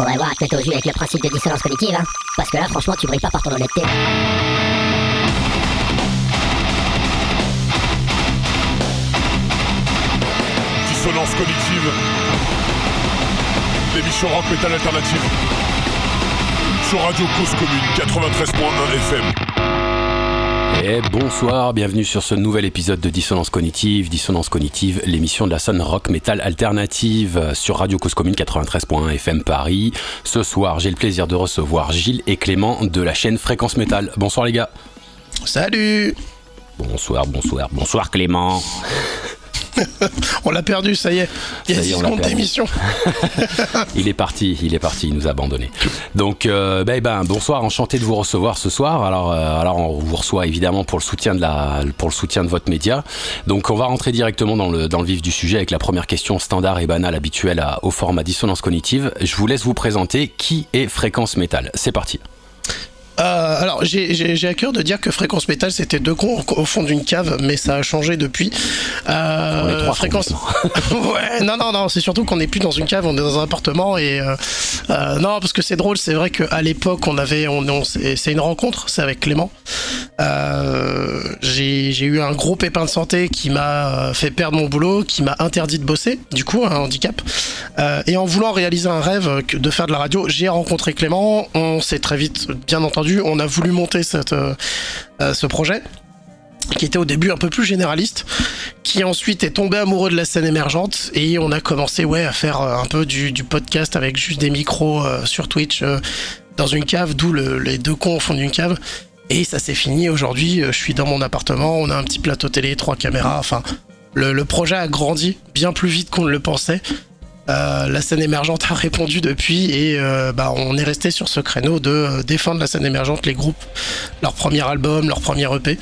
Faudrait voir à te mettre au avec le principe de dissonance cognitive, hein. Parce que là, franchement, tu brilles pas par ton honnêteté. Dissonance cognitive. L'émission rock metal alternative. Sur Radio Cause Commune 93.1 FM. Et bonsoir, bienvenue sur ce nouvel épisode de Dissonance Cognitive. Dissonance Cognitive, l'émission de la scène rock metal alternative sur Radio Cause Commune 93.1 FM Paris. Ce soir, j'ai le plaisir de recevoir Gilles et Clément de la chaîne Fréquence Métal. Bonsoir les gars. Salut Bonsoir, bonsoir, bonsoir Clément. On l'a perdu, ça y est. Il y a Ça y est, 6 on l'a secondes d'émission. Il est parti, il est parti, il nous a abandonnés. Donc, euh, ben, ben, bonsoir, enchanté de vous recevoir ce soir. Alors, euh, alors, on vous reçoit évidemment pour le soutien de la, pour le soutien de votre média. Donc, on va rentrer directement dans le, dans le vif du sujet avec la première question standard et banale habituelle à- au format dissonance cognitive. Je vous laisse vous présenter qui est Fréquence Métal. C'est parti. Euh, alors, j'ai- à cœur de dire que Fréquence Métal, c'était deux cons au fond d'une cave, mais ça a changé depuis. Euh, On est trois Fréquence. cons ouais, non, non, non, c'est surtout qu'on n'est plus dans une cave, on est dans un appartement et. euh, euh, non, parce que c'est drôle, c'est vrai qu'à l'époque, on avait. On, on- c'est une rencontre, c'est avec Clément. J'ai eu un gros pépin de santé qui m'a fait perdre mon boulot, qui m'a interdit de bosser, du coup, un handicap. Et en voulant réaliser un rêve de faire de la radio, j'ai rencontré Clément. On s'est très vite, bien entendu, on a voulu monter euh, euh, ce projet qui était au début un peu plus généraliste, qui ensuite est tombé amoureux de la scène émergente et on a commencé à faire euh, un peu du, podcast avec juste des micros sur Twitch dans une cave, d'où le- les deux cons au fond d'une cave. Et ça s'est fini aujourd'hui. Je suis dans mon appartement, on a un petit plateau télé, trois caméras. Enfin, le, le projet a grandi bien plus vite qu'on ne le pensait. Euh, la scène émergente a répondu depuis et euh, bah, on est resté sur ce créneau de euh, défendre la scène émergente, les groupes, leur premier album, leur premier EP.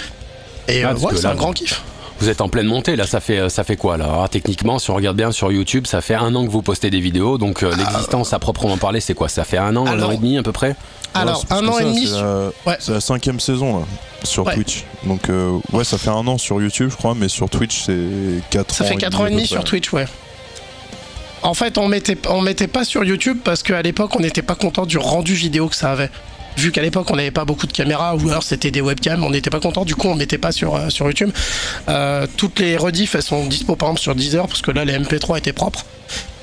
Et Ah, euh, ouais, c'est un grand kiff. Vous êtes en pleine montée, là, ça fait, ça fait quoi là? Alors, Techniquement, si on regarde bien sur YouTube, ça fait un an que vous postez des vidéos, donc euh, l'existence à proprement parler, c'est quoi? Ça fait un an, un an et demi à peu près? Alors, c'est un an et ça, demi. C'est la, Ouais. c'est la cinquième saison là, sur Ouais. Twitch. Donc euh, ouais, ça fait un an sur YouTube, je crois, mais sur Twitch c'est 4 Ça ans. fait 4 ans et demi sur. Twitch, ouais. En fait, on mettait, mettait pas sur YouTube parce qu'à l'époque, on n'était pas content du rendu vidéo que ça avait. Vu qu'à l'époque, on n'avait pas beaucoup de caméras ou alors c'était des webcams, on n'était pas content, du coup, on mettait pas sur, euh, YouTube. Euh, toutes les rediffs, elles sont dispo par exemple sur Deezer parce que là, les MP3 étaient propres.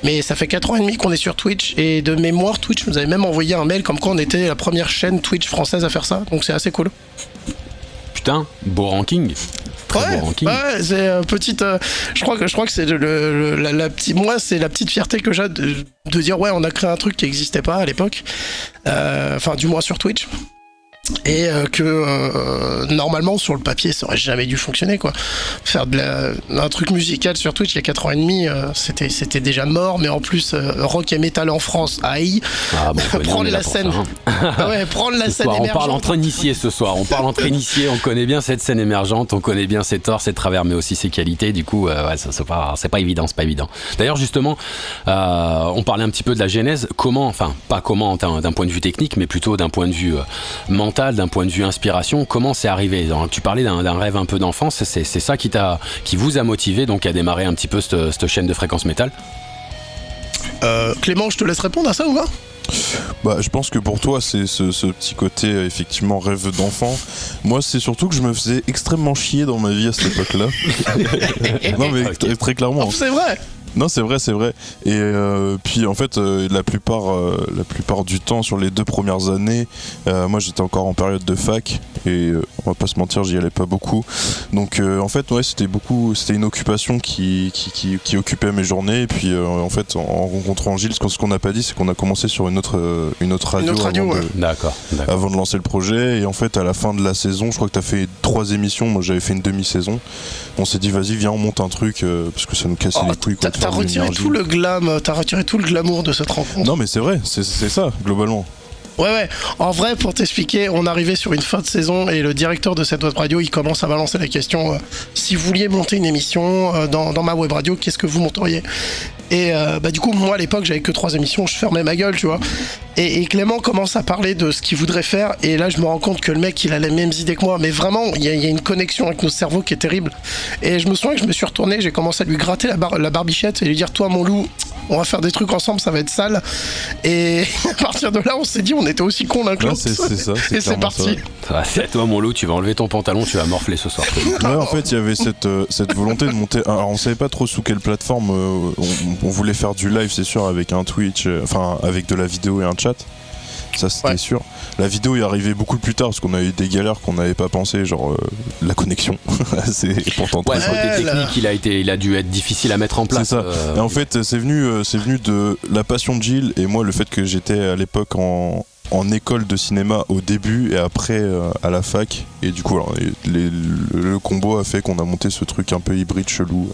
Mais ça fait 4 ans et demi qu'on est sur Twitch et de mémoire, Twitch nous avait même envoyé un mail comme quoi on était la première chaîne Twitch française à faire ça, donc c'est assez cool. Putain, beau ranking. Très Ouais, beau ranking. ouais, c'est euh, petite. euh, je crois que je crois que c'est le, le- la, la petite. Moi, c'est la petite fierté que j'ai de, de dire ouais, on a créé un truc qui n'existait pas à l'époque. Euh, Enfin, du moins sur Twitch. Et euh, que euh, normalement sur le papier ça aurait jamais dû fonctionner quoi. Faire de la, un truc musical sur Twitch il y a 4 ans et demi euh, c'était c'était déjà mort mais en plus rock et metal en France aïe Ah, bon, prendre la scène ça, hein. Ah ouais prendre la Ce scène soir, on parle entre initiés ce soir. On parle entre initiés. On connaît bien cette scène émergente. On connaît bien ses torts, ses travers, mais aussi ses qualités. Du coup, ouais, c'est pas, c'est pas évident, c'est pas évident. D'ailleurs, justement, on parlait un petit peu de la genèse. Comment, enfin, pas comment d'un point de vue technique, mais plutôt d'un point de vue euh, mental, d'un point de vue inspiration. Comment c'est arrivé? Donc, Tu parlais d'un rêve un peu d'enfance. C'est c'est ça qui t'a, qui vous a motivé donc à démarrer un petit peu cette, cette chaîne de fréquence métal? Euh, Clément je te laisse répondre à ça ou pas? Bah, je pense que pour toi, c'est ce, ce petit côté euh, effectivement rêve d'enfant. Moi, c'est surtout que je me faisais extrêmement chier dans ma vie à cette époque-là. non, mais très, très clairement. Oh, c'est vrai Non, c'est vrai, c'est vrai. Et euh, puis en fait, euh, la plupart, euh, la plupart du temps, sur les deux premières années, euh, moi j'étais encore en période de fac et euh, on va pas se mentir, j'y allais pas beaucoup. Donc euh, en fait, ouais, c'était beaucoup, c'était une occupation qui, qui, qui, qui occupait mes journées. Et puis euh, en fait, en, en rencontrant Gilles, ce qu'on- ce qu'on n'a pas dit, c'est qu'on a commencé sur une autre, euh, une autre radio, autre radio, avant, de, ouais. D'accord. d'accord. avant de lancer le projet. Et en fait, à la fin de la saison, je crois que tu as fait trois émissions. Moi, j'avais fait une demi-saison. On s'est dit, vas-y, viens, on monte un truc euh, parce que ça nous cassait Oh, les couilles. quoi, T'as retiré tout le glam, t'as retiré tout le glamour de cette rencontre. Non mais c'est vrai, c'est c'est ça, globalement. Ouais, ouais. En vrai, pour t'expliquer, on arrivait sur une fin de saison et le directeur de cette web radio, il commence à balancer la question euh, si vous vouliez monter une émission euh, dans, dans ma web radio, qu'est-ce que vous monteriez? Et euh, bah, du coup, moi à l'époque, j'avais que trois émissions, je fermais ma gueule, tu vois. Et, et Clément commence à parler de ce qu'il voudrait faire. Et là, je me rends compte que le mec, il a les mêmes idées que moi. Mais vraiment, il y, a- il y a une connexion avec nos cerveaux qui est terrible. Et je me souviens que je me suis retourné, j'ai commencé à lui gratter la, bar- la barbichette et lui dire Toi, mon loup, on va faire des trucs ensemble, ça va être sale. Et à partir de là, on s'est dit, on était aussi cons l'un que l'autre. Et c'est parti. Ah, C'est à toi, mon loup, tu vas enlever ton pantalon, tu vas morfler ce soir. Ouais, en fait, il y avait cette, euh, cette volonté de monter. Alors, on savait pas trop sous quelle plateforme euh, on, on voulait faire du live, c'est sûr, avec un Twitch, euh, enfin, avec de la vidéo et un chat. Ça, c'était Ouais. sûr. La vidéo est arrivée beaucoup plus tard parce qu'on a eu des galères qu'on n'avait pas pensé, genre euh, la connexion. c'est pourtant Ouais, très côté technique, il a, été, il a dû être difficile à mettre en place. C'est ça. euh, Et en fait, c'est venu, c'est venu de la passion de Gilles et moi, le fait que j'étais à l'époque en, en école de cinéma au début et après euh, à la fac. Et du coup, alors, les- les- le, le combo a fait qu'on a monté ce truc un peu hybride chelou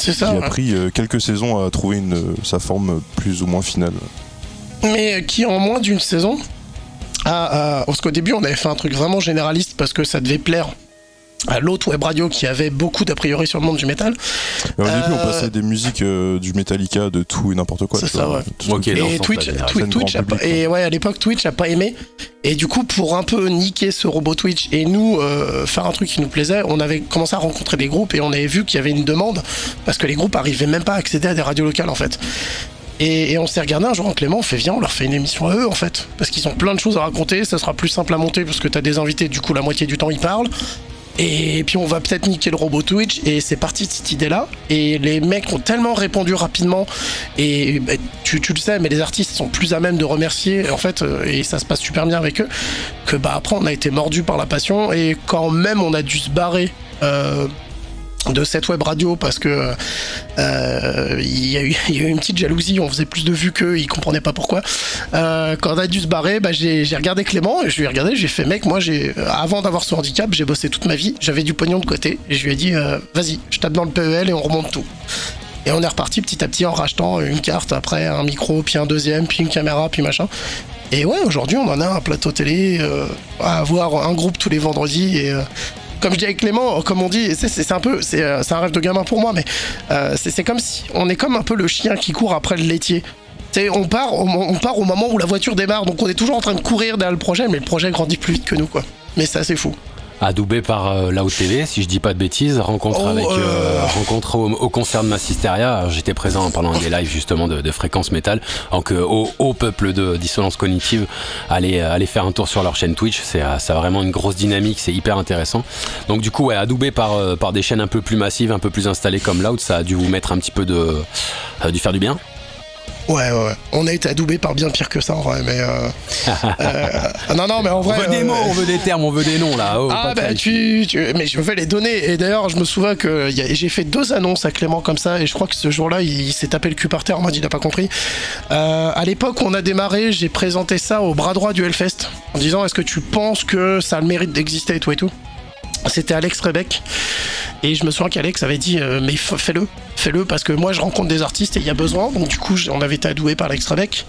C'est ça. qui a pris euh, quelques saisons à trouver une, euh, sa forme plus ou moins finale. mais qui en moins d'une saison a, a- parce qu'au début on avait fait un truc vraiment généraliste parce que ça devait plaire l'autre web radio qui avait beaucoup d'a priori sur le monde du métal Mais au début, on Euh, passait des musiques euh, du Metallica, de tout et n'importe quoi. C'est ça, vois. ouais. Tout-. Et Twitch, Twitch a public, et ouais à l'époque Twitch a pas aimé et du coup pour un peu niquer ce robot Twitch et nous euh, faire un truc qui nous plaisait on avait commencé à rencontrer des groupes et on avait vu qu'il y avait une demande parce que les groupes arrivaient même pas à accéder à des radios locales en fait et, et on s'est regardé un jour en Clément, on fait viens, on leur fait une émission à eux en fait. Parce qu'ils ont plein de choses à raconter, ça sera plus simple à monter parce que t'as des invités, du coup la moitié du temps ils parlent. Et puis on va peut-être niquer le robot Twitch et c'est parti de cette idée-là. Et les mecs ont tellement répondu rapidement et bah, tu, tu le sais, mais les artistes sont plus à même de remercier en fait euh, et ça se passe super bien avec eux que bah après on a été mordu par la passion et quand même on a dû se barrer. euh, de cette web radio parce que euh, il y, a eu- une petite jalousie, on faisait plus de vues qu'eux, ils comprenaient pas pourquoi. Euh, quand on a dû se barrer, bah, j'ai regardé Clément et je lui ai regardé, j'ai fait mec, moi j'ai avant d'avoir ce handicap, j'ai bossé toute ma vie, j'avais du pognon de côté et je lui ai dit euh, vas-y, je tape dans le PEL et on remonte tout. Et on est reparti petit à petit en rachetant une carte, après un micro, puis un deuxième, puis une caméra, puis machin. Et ouais, aujourd'hui on en a un plateau télé, euh, à avoir un groupe tous les vendredis et euh, comme je dis avec Clément, comme on dit, c'est- c'est c'est un peu, c'est euh, c'est un rêve de gamin pour moi, mais euh, c'est c'est comme si on est comme un peu le chien qui court après le laitier. On part, on part au moment où la voiture démarre, donc on est toujours en train de courir derrière le projet, mais le projet grandit plus vite que nous, quoi. Mais c'est assez fou. Adoubé par euh, Lao TV, si je dis pas de bêtises, rencontre Oh, avec euh, euh. rencontre au, au concert de Massisteria. J'étais présent pendant des lives justement de, de fréquence métal. Donc euh, au, au peuple de dissonance cognitive, allez euh, allez faire un tour sur leur chaîne Twitch. C'est ça a vraiment une grosse dynamique, c'est hyper intéressant. Donc du coup, ouais, adoubé par euh, par des chaînes un peu plus massives, un peu plus installées comme Loud, ça a dû vous mettre un petit peu de ça a dû faire du bien. Ouais, ouais, ouais. On a été adoubé par bien pire que ça, en vrai, mais. Euh, euh, non, non, mais en On vrai. veut des euh, mots, on veut des termes, on veut des noms là. Oh, Ah bah tu, tu- mais je vais les donner et d'ailleurs je me souviens que j'ai fait deux annonces à Clément comme ça et je crois que ce jour-là il, il s'est tapé le cul par terre, moi il a pas compris. Euh, à l'époque où on a démarré j'ai présenté ça au bras droit du Hellfest en disant est-ce que tu penses que ça a le mérite d'exister et tout et tout? C'était Alex Rebec et je me souviens qu'Alex avait dit euh, mais fais-le, fais-le parce que moi je rencontre des artistes et il y a besoin donc du coup on avait été adoué par Alex Rebec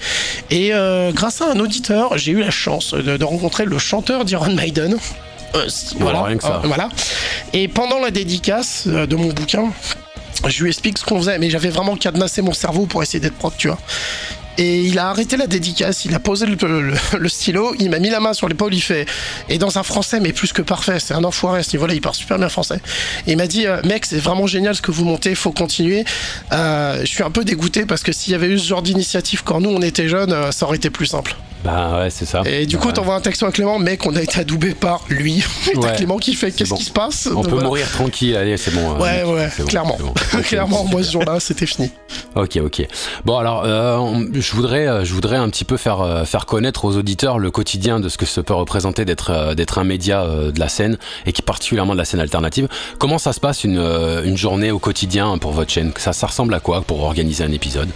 et euh, grâce à un auditeur j'ai eu la chance de, de rencontrer le chanteur d'Iron Maiden. Euh, c- Bon, rien que ça. euh, voilà. Et pendant la dédicace de mon bouquin, je lui explique ce qu'on faisait, mais j'avais vraiment cadenassé mon cerveau pour essayer d'être propre, tu vois. Et il a arrêté la dédicace, il a posé le, stylo, il m'a mis la main sur l'épaule, il fait. Et dans un français, mais plus que parfait, c'est un enfoiré à ce niveau-là, il parle super bien français. Et il m'a dit, euh, mec, c'est vraiment génial ce que vous montez, faut continuer. Euh, je suis un peu dégoûté parce que s'il y avait eu ce genre d'initiative quand nous on était jeunes, euh, ça aurait été plus simple. Bah ouais, c'est ça. Et du coup, Ouais. t'envoies un texto à Clément, mec, on a été adoubé par lui. Et t'as Ouais. Clément qui fait, qu'est-ce bon. qui se passe On peut Voilà. mourir tranquille, allez, c'est bon. euh, Ouais, ouais, c'est bon, clairement. bon. Clairement, moi ce jour-là, c'était fini. Ok, ok. Bon, alors, euh, je voudrais, euh, je voudrais un petit peu faire euh, faire connaître aux auditeurs le quotidien de ce que ça peut représenter d'être euh, d'être un média euh, de la scène et qui particulièrement de la scène alternative. Comment ça se passe une euh, une journée au quotidien pour votre chaîne? Ça, ça ressemble à quoi pour organiser un épisode?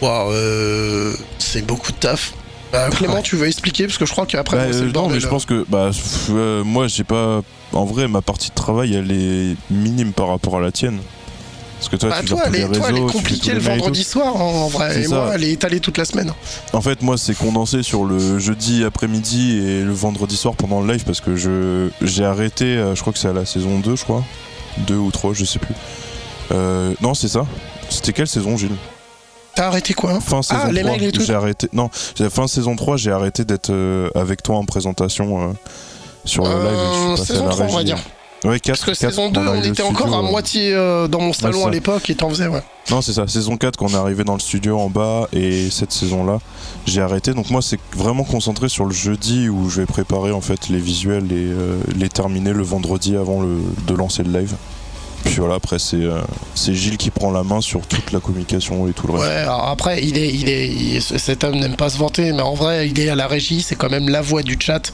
Waouh, euh, c'est beaucoup de taf. Bah, Clément, tu veux expliquer Parce que je crois qu'après, Bah, moi, c'est euh, le non, mais je pense que bah, euh, moi, j'ai pas. En vrai, ma partie de travail, elle est minime par rapport à la tienne. Parce que toi, Bah, tu toi, elle les est, toi, elle est réseaux, compliquée le vendredi soir, en, en vrai. Et ça. moi, elle est étalée toute la semaine. En fait, moi, c'est condensé sur le jeudi après-midi et le vendredi soir pendant le live parce que je j'ai arrêté, euh, je crois que c'est à la saison 2, je crois. 2 ou 3, je sais plus. Euh, non, c'est ça. C'était quelle saison, Gilles T'as arrêté quoi Fin saison Ah, les 3, mails et tout. j'ai arrêté. Non, fin saison 3, j'ai arrêté d'être euh, avec toi en présentation euh, sur le Euh, live. et je suis passé saison à la 3, on va dire. Ouais, 4, Parce que saison 2, on était encore à moitié euh, dans mon salon à l'époque et t'en faisais, ouais. Non, c'est ça, saison 4 qu'on est arrivé dans le studio en bas et cette saison-là, j'ai arrêté. Donc moi, c'est vraiment concentré sur le jeudi où je vais préparer en fait les visuels et euh, les terminer le vendredi avant le, de lancer le live. Puis voilà, après c'est euh, c'est Gilles qui prend la main sur toute la communication et tout le reste. Ouais, alors après, il est, il est, il- cet homme n'aime pas se vanter, mais en vrai, il est à la régie, c'est quand même la voix du chat.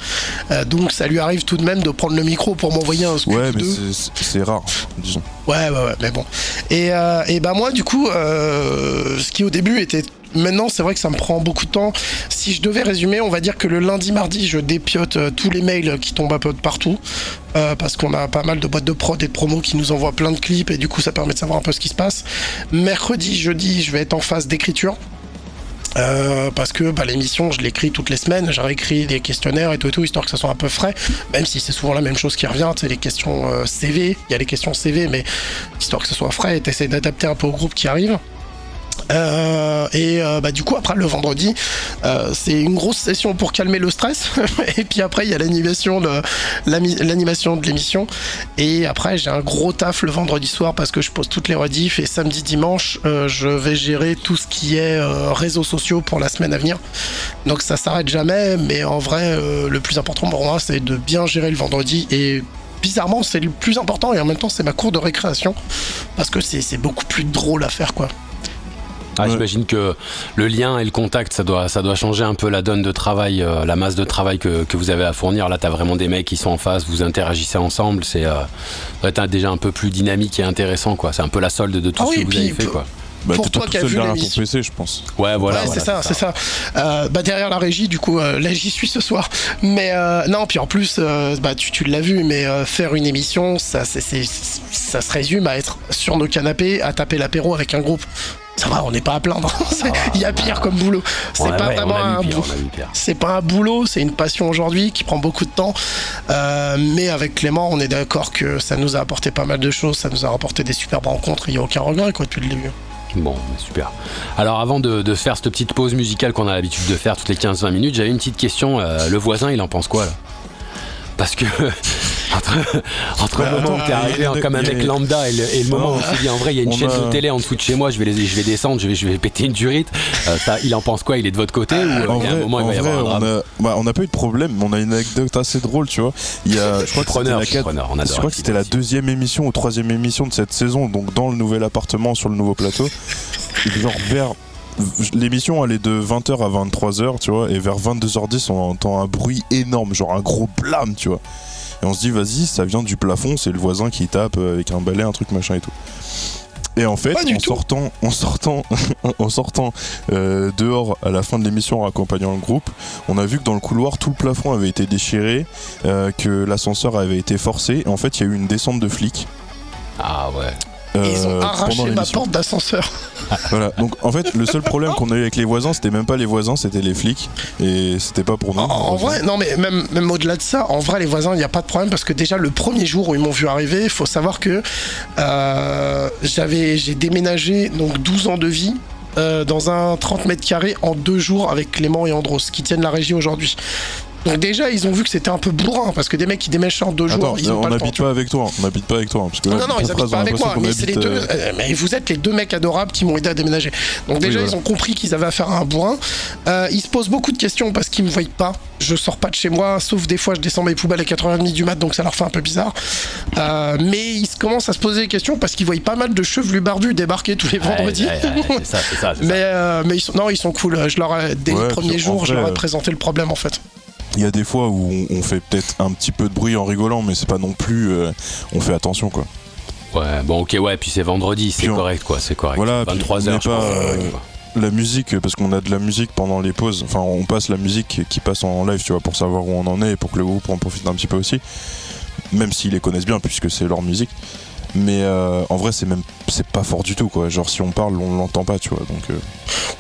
Euh, donc, ça lui arrive tout de même de prendre le micro pour m'envoyer un scoop Ouais, mais de- c'est- c'est c'est rare, disons. Ouais, ouais, ouais, mais bon. Et, euh, et bah moi, du coup, euh, ce qui au début était... Maintenant, c'est vrai que ça me prend beaucoup de temps. Si je devais résumer, on va dire que le lundi, mardi, je dépiote euh, tous les mails qui tombent un peu de partout. euh, parce qu'on a pas mal de boîtes de prod et de promos qui nous envoient plein de clips et du coup, ça permet de savoir un peu ce qui se passe. Mercredi, jeudi, je vais être en phase d'écriture. Euh, parce que bah, l'émission, je l'écris toutes les semaines, j'ai réécrit des questionnaires et tout et tout, histoire que ça soit un peu frais, même si c'est souvent la même chose qui revient, tu sais, les questions CV, il y a les questions CV, mais histoire que ce soit frais, et t'essaies d'adapter un peu au groupe qui arrive. Euh, et euh, bah du coup après le vendredi euh, c'est une grosse session pour calmer le stress. Et puis après il y a l'animation de l'animation de l'émission. Et après j'ai un gros taf le vendredi soir parce que je pose toutes les rediffs et samedi dimanche je vais gérer tout ce qui est réseaux sociaux pour la semaine à venir. Donc ça s'arrête jamais. Mais en vrai le plus important pour moi c'est de bien gérer le vendredi. Et bizarrement c'est le plus important. Et en même temps c'est ma cour de récréation. Parce que c'est beaucoup plus drôle à faire quoi Ah, Ouais. J'imagine que le lien et le contact, ça doit, ça doit changer un peu la donne de travail, euh, la masse de travail que, que vous avez à fournir. Là, tu as vraiment des mecs qui sont en face, vous interagissez ensemble. C'est euh, déjà un peu plus dynamique et intéressant. quoi. C'est un peu la solde de tout Ah ce oui, que vous avez fait. Quoi. Bah, Pour toi qui as vu derrière ton l'émission. PC, je pense. Ouais, voilà. ouais, voilà, c'est ça, c'est ça. Euh, bah derrière la régie, du coup, euh, là j'y suis ce soir. Mais euh, non, puis en plus, euh, bah tu, tu l'as vu, mais euh, faire une émission, ça se résume à être sur nos canapés, à taper l'apéro avec un groupe. Ça va, on n'est pas à plaindre. C'est- Il y a pire comme boulot. C'est pas ouais, vraiment un boulot. C'est pas un boulot, c'est une passion aujourd'hui qui prend beaucoup de temps. Euh, mais avec Clément, on est d'accord que ça nous a apporté pas mal de choses, ça nous a rapporté des superbes rencontres, il n'y a aucun regret quoi depuis le début. Bon, super. Alors avant de, de faire cette petite pause musicale qu'on a l'habitude de faire toutes les 15-20 minutes, j'avais une petite question. Euh, le voisin, il en pense quoi là? Parce que entre, entre Bah, le moment où t'es arrivé a comme un a- mec lambda et le, et le moment où s'est dit en vrai il y a une chaîne a- de télé en dessous de chez moi, je vais, les, je vais descendre, je vais, je vais péter une durite. Euh, ça, il en pense quoi? Il est de votre côté ou euh, En il y a un vrai, moment il en va y vrai, avoir un on drame? a, bah, on n'a pas eu de problème, mais on a une anecdote assez drôle, tu vois. Il y a, je crois que c'était Preneur, la je preneur, crois que c'était la deuxième émission ou troisième émission de cette saison, donc dans le nouvel appartement sur le nouveau plateau. Et genre vers l'émission elle est de 20h à 23h, tu vois, et vers 22h10 on entend un bruit énorme, genre un gros blâme, tu vois. Et on se dit vas-y, ça vient du plafond, c'est le voisin qui tape euh, avec un balai, un truc machin et tout. Et en fait, sortant, en sortant, en sortant euh, dehors à la fin de l'émission en accompagnant le groupe, on a vu que dans le couloir tout le plafond avait été déchiré, euh, que l'ascenseur avait été forcé. Et en fait, il y a eu une descente de flics. Ah ouais. Et ils ont euh, arraché ma porte d'ascenseur. Voilà. Donc en fait, le seul problème qu'on a eu avec les voisins, c'était même pas les voisins, c'était les flics. Et c'était pas pour nous. En, en vrai, non mais même, même au-delà de ça, en vrai les voisins, il n'y a pas de problème parce que déjà le premier jour où ils m'ont vu arriver, il faut savoir que euh, j'avais j'ai déménagé donc 12 ans de vie euh, dans un 30 mètres carrés en deux jours avec Clément et Andros qui tiennent la régie aujourd'hui. Donc déjà ils ont vu que c'était un peu bourrin parce que des mecs qui déménagent en deux Attends, jours, ils ont on n'habite pas avec toi. On n'habite pas avec toi. Parce que là, Non, non, ils phrase, habitent pas avec moi, mais les deux. euh, mais vous êtes les deux mecs adorables qui m'ont aidé à déménager. Donc déjà, voilà. ils ont compris qu'ils avaient affaire à un bourrin. Euh, ils se posent beaucoup de questions parce qu'ils me voient pas. Je sors pas de chez moi, sauf des fois, je descends mes poubelles à 4h30 du mat, donc ça leur fait un peu bizarre. Euh, mais ils commencent à se poser des questions parce qu'ils voient pas mal de chevelus barbus débarquer tous les vendredis. Ouais, ouais, ouais, c'est ça, c'est ça. c'est ça. Mais, euh, mais ils sont, non, ils sont cool. Je leur ai, dès Ouais, le premier puis en jour, je leur ai présenté le problème en fait. Il y a des fois où on, on fait peut-être un petit peu de bruit en rigolant, mais c'est pas non plus. euh, on fait attention quoi. Ouais, bon, ok, ouais, puis c'est vendredi, c'est correct, quoi, c'est correct. Voilà, puis 23 on est heures, je pas, pense, euh. La musique, parce qu'on a de la musique pendant les pauses. Enfin, on passe la musique qui passe en live, tu vois, pour savoir où on en est et pour que le groupe en profite un petit peu aussi. Même s'ils les connaissent bien, puisque c'est leur musique. Mais euh, en vrai, c'est même c'est pas fort du tout quoi. Genre si on parle, on l'entend pas, tu vois. Donc euh,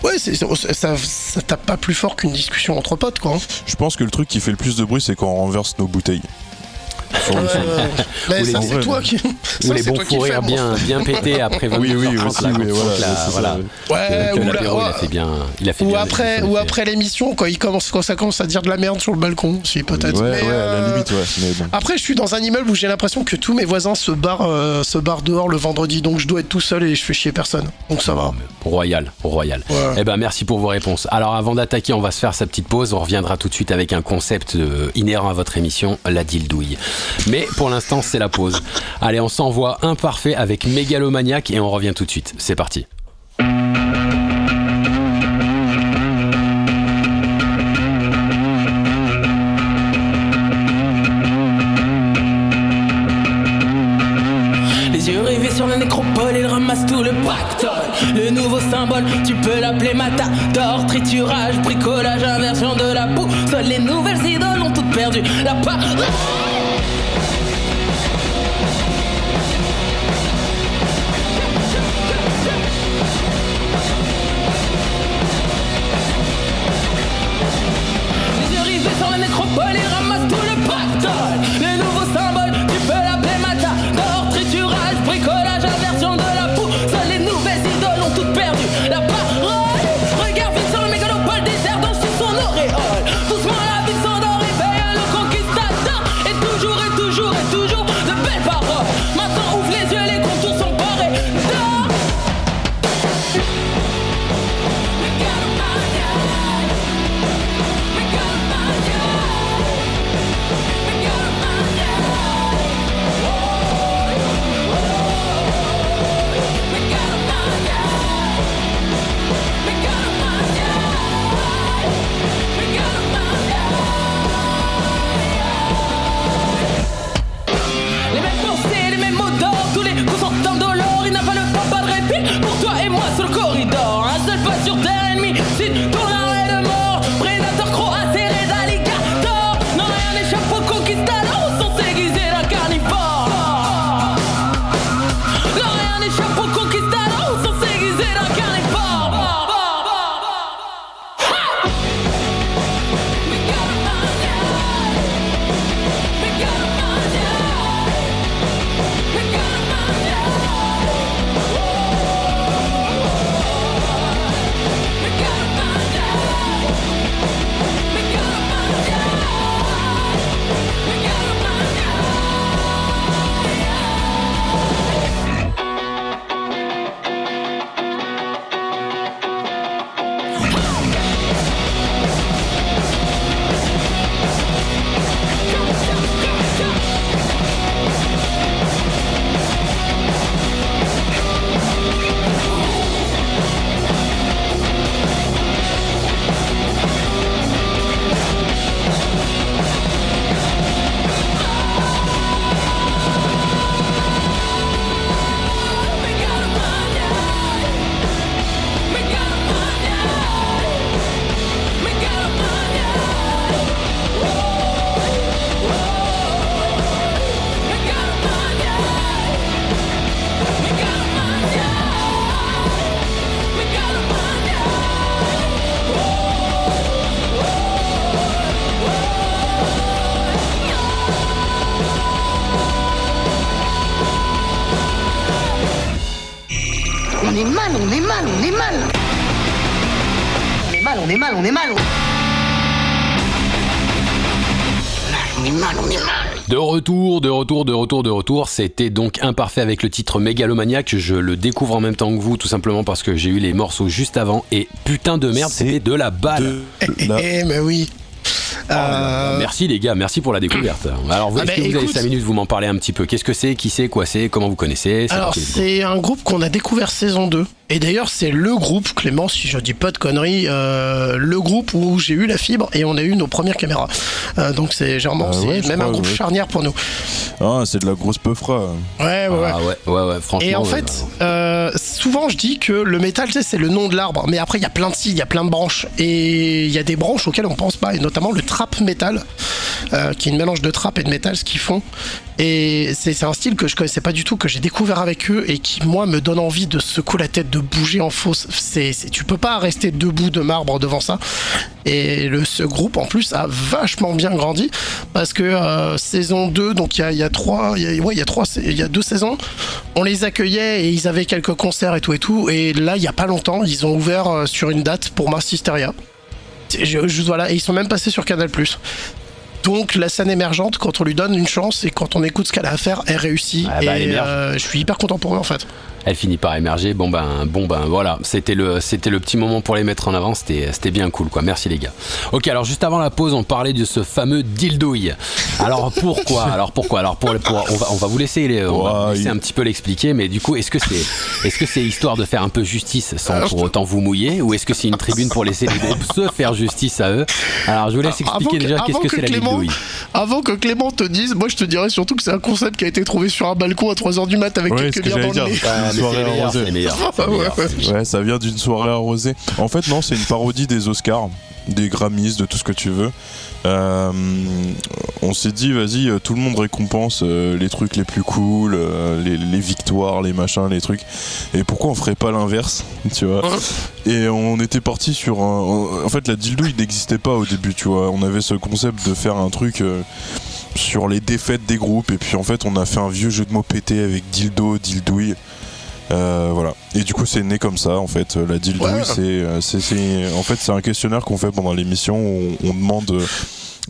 Ouais, c'est- ça, ça tape pas plus fort qu'une discussion entre potes, quoi. hein. je pense que le truc qui fait le plus de bruit, c'est quand on renverse nos bouteilles. Les ça, c'est toi qui. Ou les bons moi. bien, bien pétés après 20 Oui, oui, aussi, là, voilà, ouais. Ou, après, ou après l'émission, quand, il commence, quand ça commence à dire de la merde sur le balcon, si peut-être. Ouais, à euh, la limite, ouais. Mais bon. Après, je suis dans un immeuble où j'ai l'impression que tous mes voisins se barrent, euh, se barrent dehors le vendredi, donc je dois être tout seul et je fais chier personne. Donc ça va. Royal, royal. Ouais. Eh ben merci pour vos réponses. Alors avant d'attaquer, on va se faire sa petite pause. On reviendra tout de suite avec un concept euh, inhérent à votre émission, la dildouille. Mais pour l'instant, c'est la pause. Allez, on s'envoie imparfait avec Mégalomaniac et on revient tout de suite. C'est parti. Les yeux rivés sur la nécropole, il ramasse tout le pactole. Le nouveau symbole, tu peux l'appeler matador. Triturage, bricolage, inversion de la boue. Seules les nouvelles idoles ont toutes perdu la part. C'était donc imparfait avec le titre Mégalomaniac. Je le découvre en même temps que vous, tout simplement parce que j'ai eu les morceaux juste avant. Et putain de merde, C'est c'était de la balle. La- Eh, mais oui. Euh, Merci les gars, merci pour la découverte. Alors vous, Ah est-ce bah, que vous avez écoute- 5 minutes, vous m'en parlez un petit peu. Qu'est-ce que c'est, qui c'est, quoi c'est, comment vous connaissez C'est Alors, c'est un groupe qu'on a découvert saison 2. Et d'ailleurs, c'est le groupe, Clément, si je dis pas de conneries, euh, le groupe où j'ai eu la fibre et on a eu nos premières caméras. Euh, donc, c'est généralement, Ah c'est ouais, même un groupe ouais. charnière pour nous. Ah, c'est de la grosse peufra. Ouais, ouais, ouais. Ah ouais, ouais, ouais, franchement. Et en fait, euh, souvent je dis que le métal, tu sais, c'est le nom de l'arbre. Mais après, il y a plein de cils, il y a plein de branches. Et il y a des branches auxquelles on pense pas. Et notamment le trap metal, euh, qui est une mélange de trap et de métal, ce qu'ils font. Et c'est un style que je connaissais pas du tout, que j'ai découvert avec eux et qui, moi, me donne envie de secouer la tête, de bouger en fausse. C'est, tu peux pas rester debout de marbre devant ça. Et le, ce groupe, en plus, a vachement bien grandi parce que euh, saison 2, donc il y a, trois, il y a, ouais, il y a trois, il y a deux saisons, on les accueillait et ils avaient quelques concerts et tout et tout. Et là, il y a pas longtemps, ils ont ouvert euh, sur une date pour Mars Hysteria. Je, je- voilà, et ils sont même passés sur Canal+. Donc la scène émergente, quand on lui donne une chance et quand on écoute ce qu'elle a à faire, elle réussit. Ah bah, et euh, je suis hyper content pour eux en fait. Elle finit par émerger. Bon ben, bon ben, voilà. C'était le, c'était le petit moment pour les mettre en avant. C'était, c'était bien cool, quoi. Merci les gars. Ok, alors juste avant la pause, on parlait de ce fameux dildouille. Alors pourquoi? Alors pourquoi? Alors pour, pour- on va, on va vous laisser, les- on va vous Ouais, laisser il- un petit peu l'expliquer. Mais du coup, est-ce que c'est, est-ce que c'est histoire de faire un peu justice sans pour autant vous mouiller, ou est-ce que c'est une tribune pour laisser les groupes se faire justice à eux? Alors je vous laisse Avant expliquer que- déjà qu'est-ce avant que que c'est la Clément- dildouille. Avant que Clément te dise, moi je te dirais surtout que c'est un concept qui a été trouvé sur un balcon à 3h du mat avec Ouais, quelques ce que bières dans le Ah, soirée arrosée. les meilleurs, les Ouais, meilleurs. ouais. Ouais, ça vient d'une soirée arrosée. En fait, non, c'est une parodie des Oscars, des Grammys, de tout ce que tu veux. Euh, on s'est dit, vas-y, euh, tout le monde récompense euh, les trucs les plus cool, euh, les, les victoires, les machins, les trucs. Et pourquoi on ferait pas l'inverse, tu vois Et on était parti sur un. En fait, la dildo, il n'existait pas au début, tu vois. On avait ce concept de faire un truc. euh, sur les défaites des groupes et puis en fait on a fait un vieux jeu de mots pété avec dildo, dildouille euh, voilà. Et du coup, c'est né comme ça, en fait. La dildouille, Ouais. c'est, euh, c'est, c'est- en fait, c'est un questionnaire qu'on fait pendant l'émission où on, on demande euh,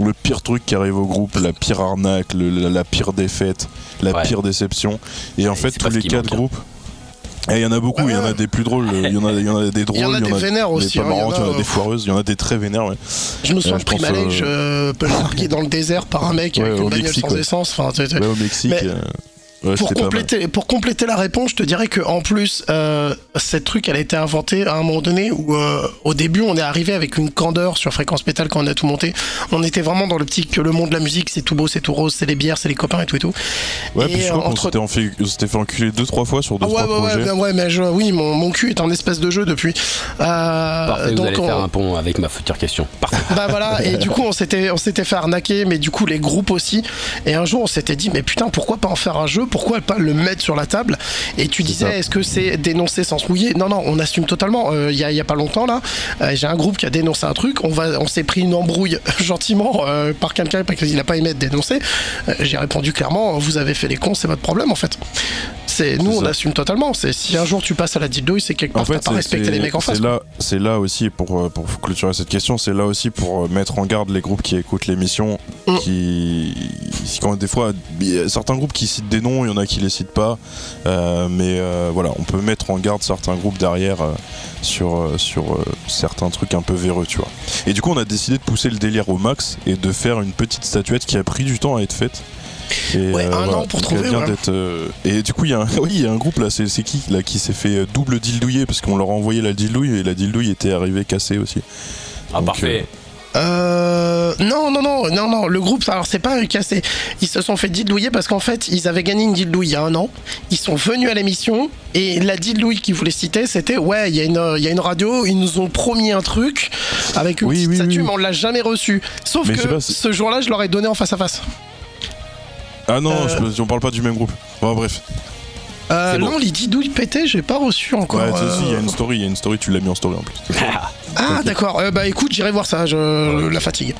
le pire truc qui arrive au groupe, la pire arnaque, le- la, la pire défaite, la Ouais. pire déception. Et en Et fait, tous les quatre manque, groupes. Et il y en a beaucoup, il y en a des plus drôles, il y en a, il y en a des drôles, Il y en a des vénères aussi. hein, il y en y a des foireuses, il y en a des très vénères, ouais. Je me souviens de je pense, Primalage, euh, largué dans le désert par un mec Ouais, avec au une bagnole Mexique, sans ouais. essence. Enfin, Ouais, au Mexique. Mais- euh, ouais, pour compléter, pour compléter la réponse, je te dirais que en plus, euh, cette truc, elle a été inventée à un moment donné où, euh, au début, on est arrivé avec une candeur sur Fréquence Métal quand on a tout monté. On était vraiment dans l'optique que le monde de la musique, c'est tout beau, c'est tout rose, c'est les bières, c'est les copains et tout et tout. Ouais, Et, puis je crois qu'on entre- s'était en fait- on s'était fait enculer deux, trois fois sur deux, Ah ouais, trois ouais, projets. ouais, ouais, mais je- oui, mon, mon cul est un espèce de jeu depuis. Euh, Parfait, vous donc allez on- faire un pont avec ma future question. Parfait. bah voilà, et du coup on s'était on s'était fait arnaquer, mais du coup les groupes aussi. Et un jour on s'était dit mais putain pourquoi pas en faire un jeu, pourquoi pas le mettre sur la table Et tu disais est-ce que c'est dénoncer sans se mouiller Non non, on assume totalement. Euh, Il y, a, y a pas longtemps là, euh, j'ai un groupe qui a dénoncé un truc, on va on s'est pris une embrouille gentiment euh, par quelqu'un parce qu'il a pas aimé être dénoncé. Euh, j'ai répondu clairement vous avez fait les cons, c'est votre problème en fait. C'est nous on ça. assume totalement. C'est si un jour tu passes à la dildouille, c'est quelque part En fait, pas respecté les mecs en face. C'est là, c'est là aussi pour pour clôturer cette question, c'est là aussi pour mettre en garde les groupes qui écoutent l'émission, Mm. qui quand des fois certains groupes qui citent des noms, il y en a qui les citent pas, euh, mais euh, voilà, on peut mettre en garde certains groupes derrière euh, sur euh, sur euh, certains trucs un peu véreux, tu vois. Et du coup, on a décidé de pousser le délire au max et de faire une petite statuette qui a pris du temps à être faite. Et, Ouais, un voilà. an pour trouver, ouais. euh, Et du coup, il y, a un... oui, il y a un groupe là, c'est qui là qui s'est fait double dildouiller parce qu'on leur a envoyé la dildouille et la dildouille était arrivée cassée aussi. Ah, Donc, parfait. Euh, non, non, non, non, non. Le groupe, alors c'est pas cassé. Ils se sont fait dildouiller parce qu'en fait, ils avaient gagné une dildouille il y a un an. Ils sont venus à l'émission et la dildouille qu'ils voulaient citer, c'était ouais, il y, a une- il y a une radio, ils nous ont promis un truc avec une Oui, petite oui, statue, oui. mais on l'a jamais reçu. Sauf Mais que ce jour-là, je leur ai donné en face à face. Ah non, Euh, je- on parle pas du même groupe. Bon, bref. Euh, bon. non, les dildouilles pétées, j'ai pas reçu encore. Ouais, euh, il y a une story, il y a une story, tu l'as mis en story en plus. Ah, d'accord. Euh, bah écoute, j'irai voir ça. Je la fatigue.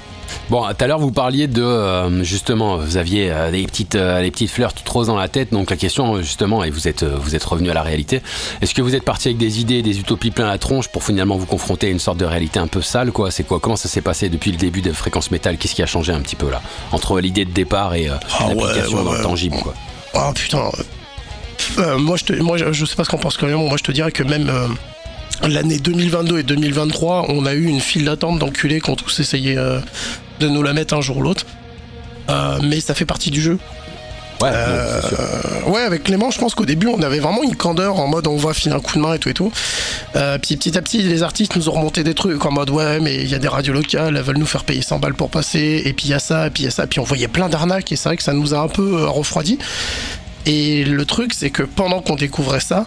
Bon, tout à l'heure vous parliez de euh, justement, vous aviez euh, des petites, euh, des petites fleurs toutes roses dans la tête. Donc la question justement, et vous êtes, euh, vous êtes revenu à la réalité. Est-ce que vous êtes parti avec des idées, des utopies plein la tronche pour finalement vous confronter à une sorte de réalité un peu sale, quoi? C'est quoi? Comment ça s'est passé depuis le début de Fréquence Métal? Qu'est-ce qui a changé un petit peu là? Entre l'idée de départ et Ah ouais, l'application ouais, dans le ouais. tangible, quoi Oh putain. Moi, je te, moi, je sais pas ce qu'on pense quand même. Moi, je te dirais que même l'année 2022 et 2023, on a eu une file d'attente d'enculés qui ont tous essayé euh, de nous la mettre un jour ou l'autre. Euh, mais ça fait partie du jeu. Ouais, Euh, non, ouais, avec Clément, je pense qu'au début, on avait vraiment une candeur en mode on va filer un coup de main et tout et tout. Puis petit à petit, les artistes nous ont remonté des trucs en mode ouais, mais il y a des radios locales, elles veulent nous faire payer 100 balles pour passer, et puis il y a ça, et puis il y a ça, puis on voyait plein d'arnaques, et c'est vrai que ça nous a un peu refroidi. Et le truc, c'est que pendant qu'on découvrait ça,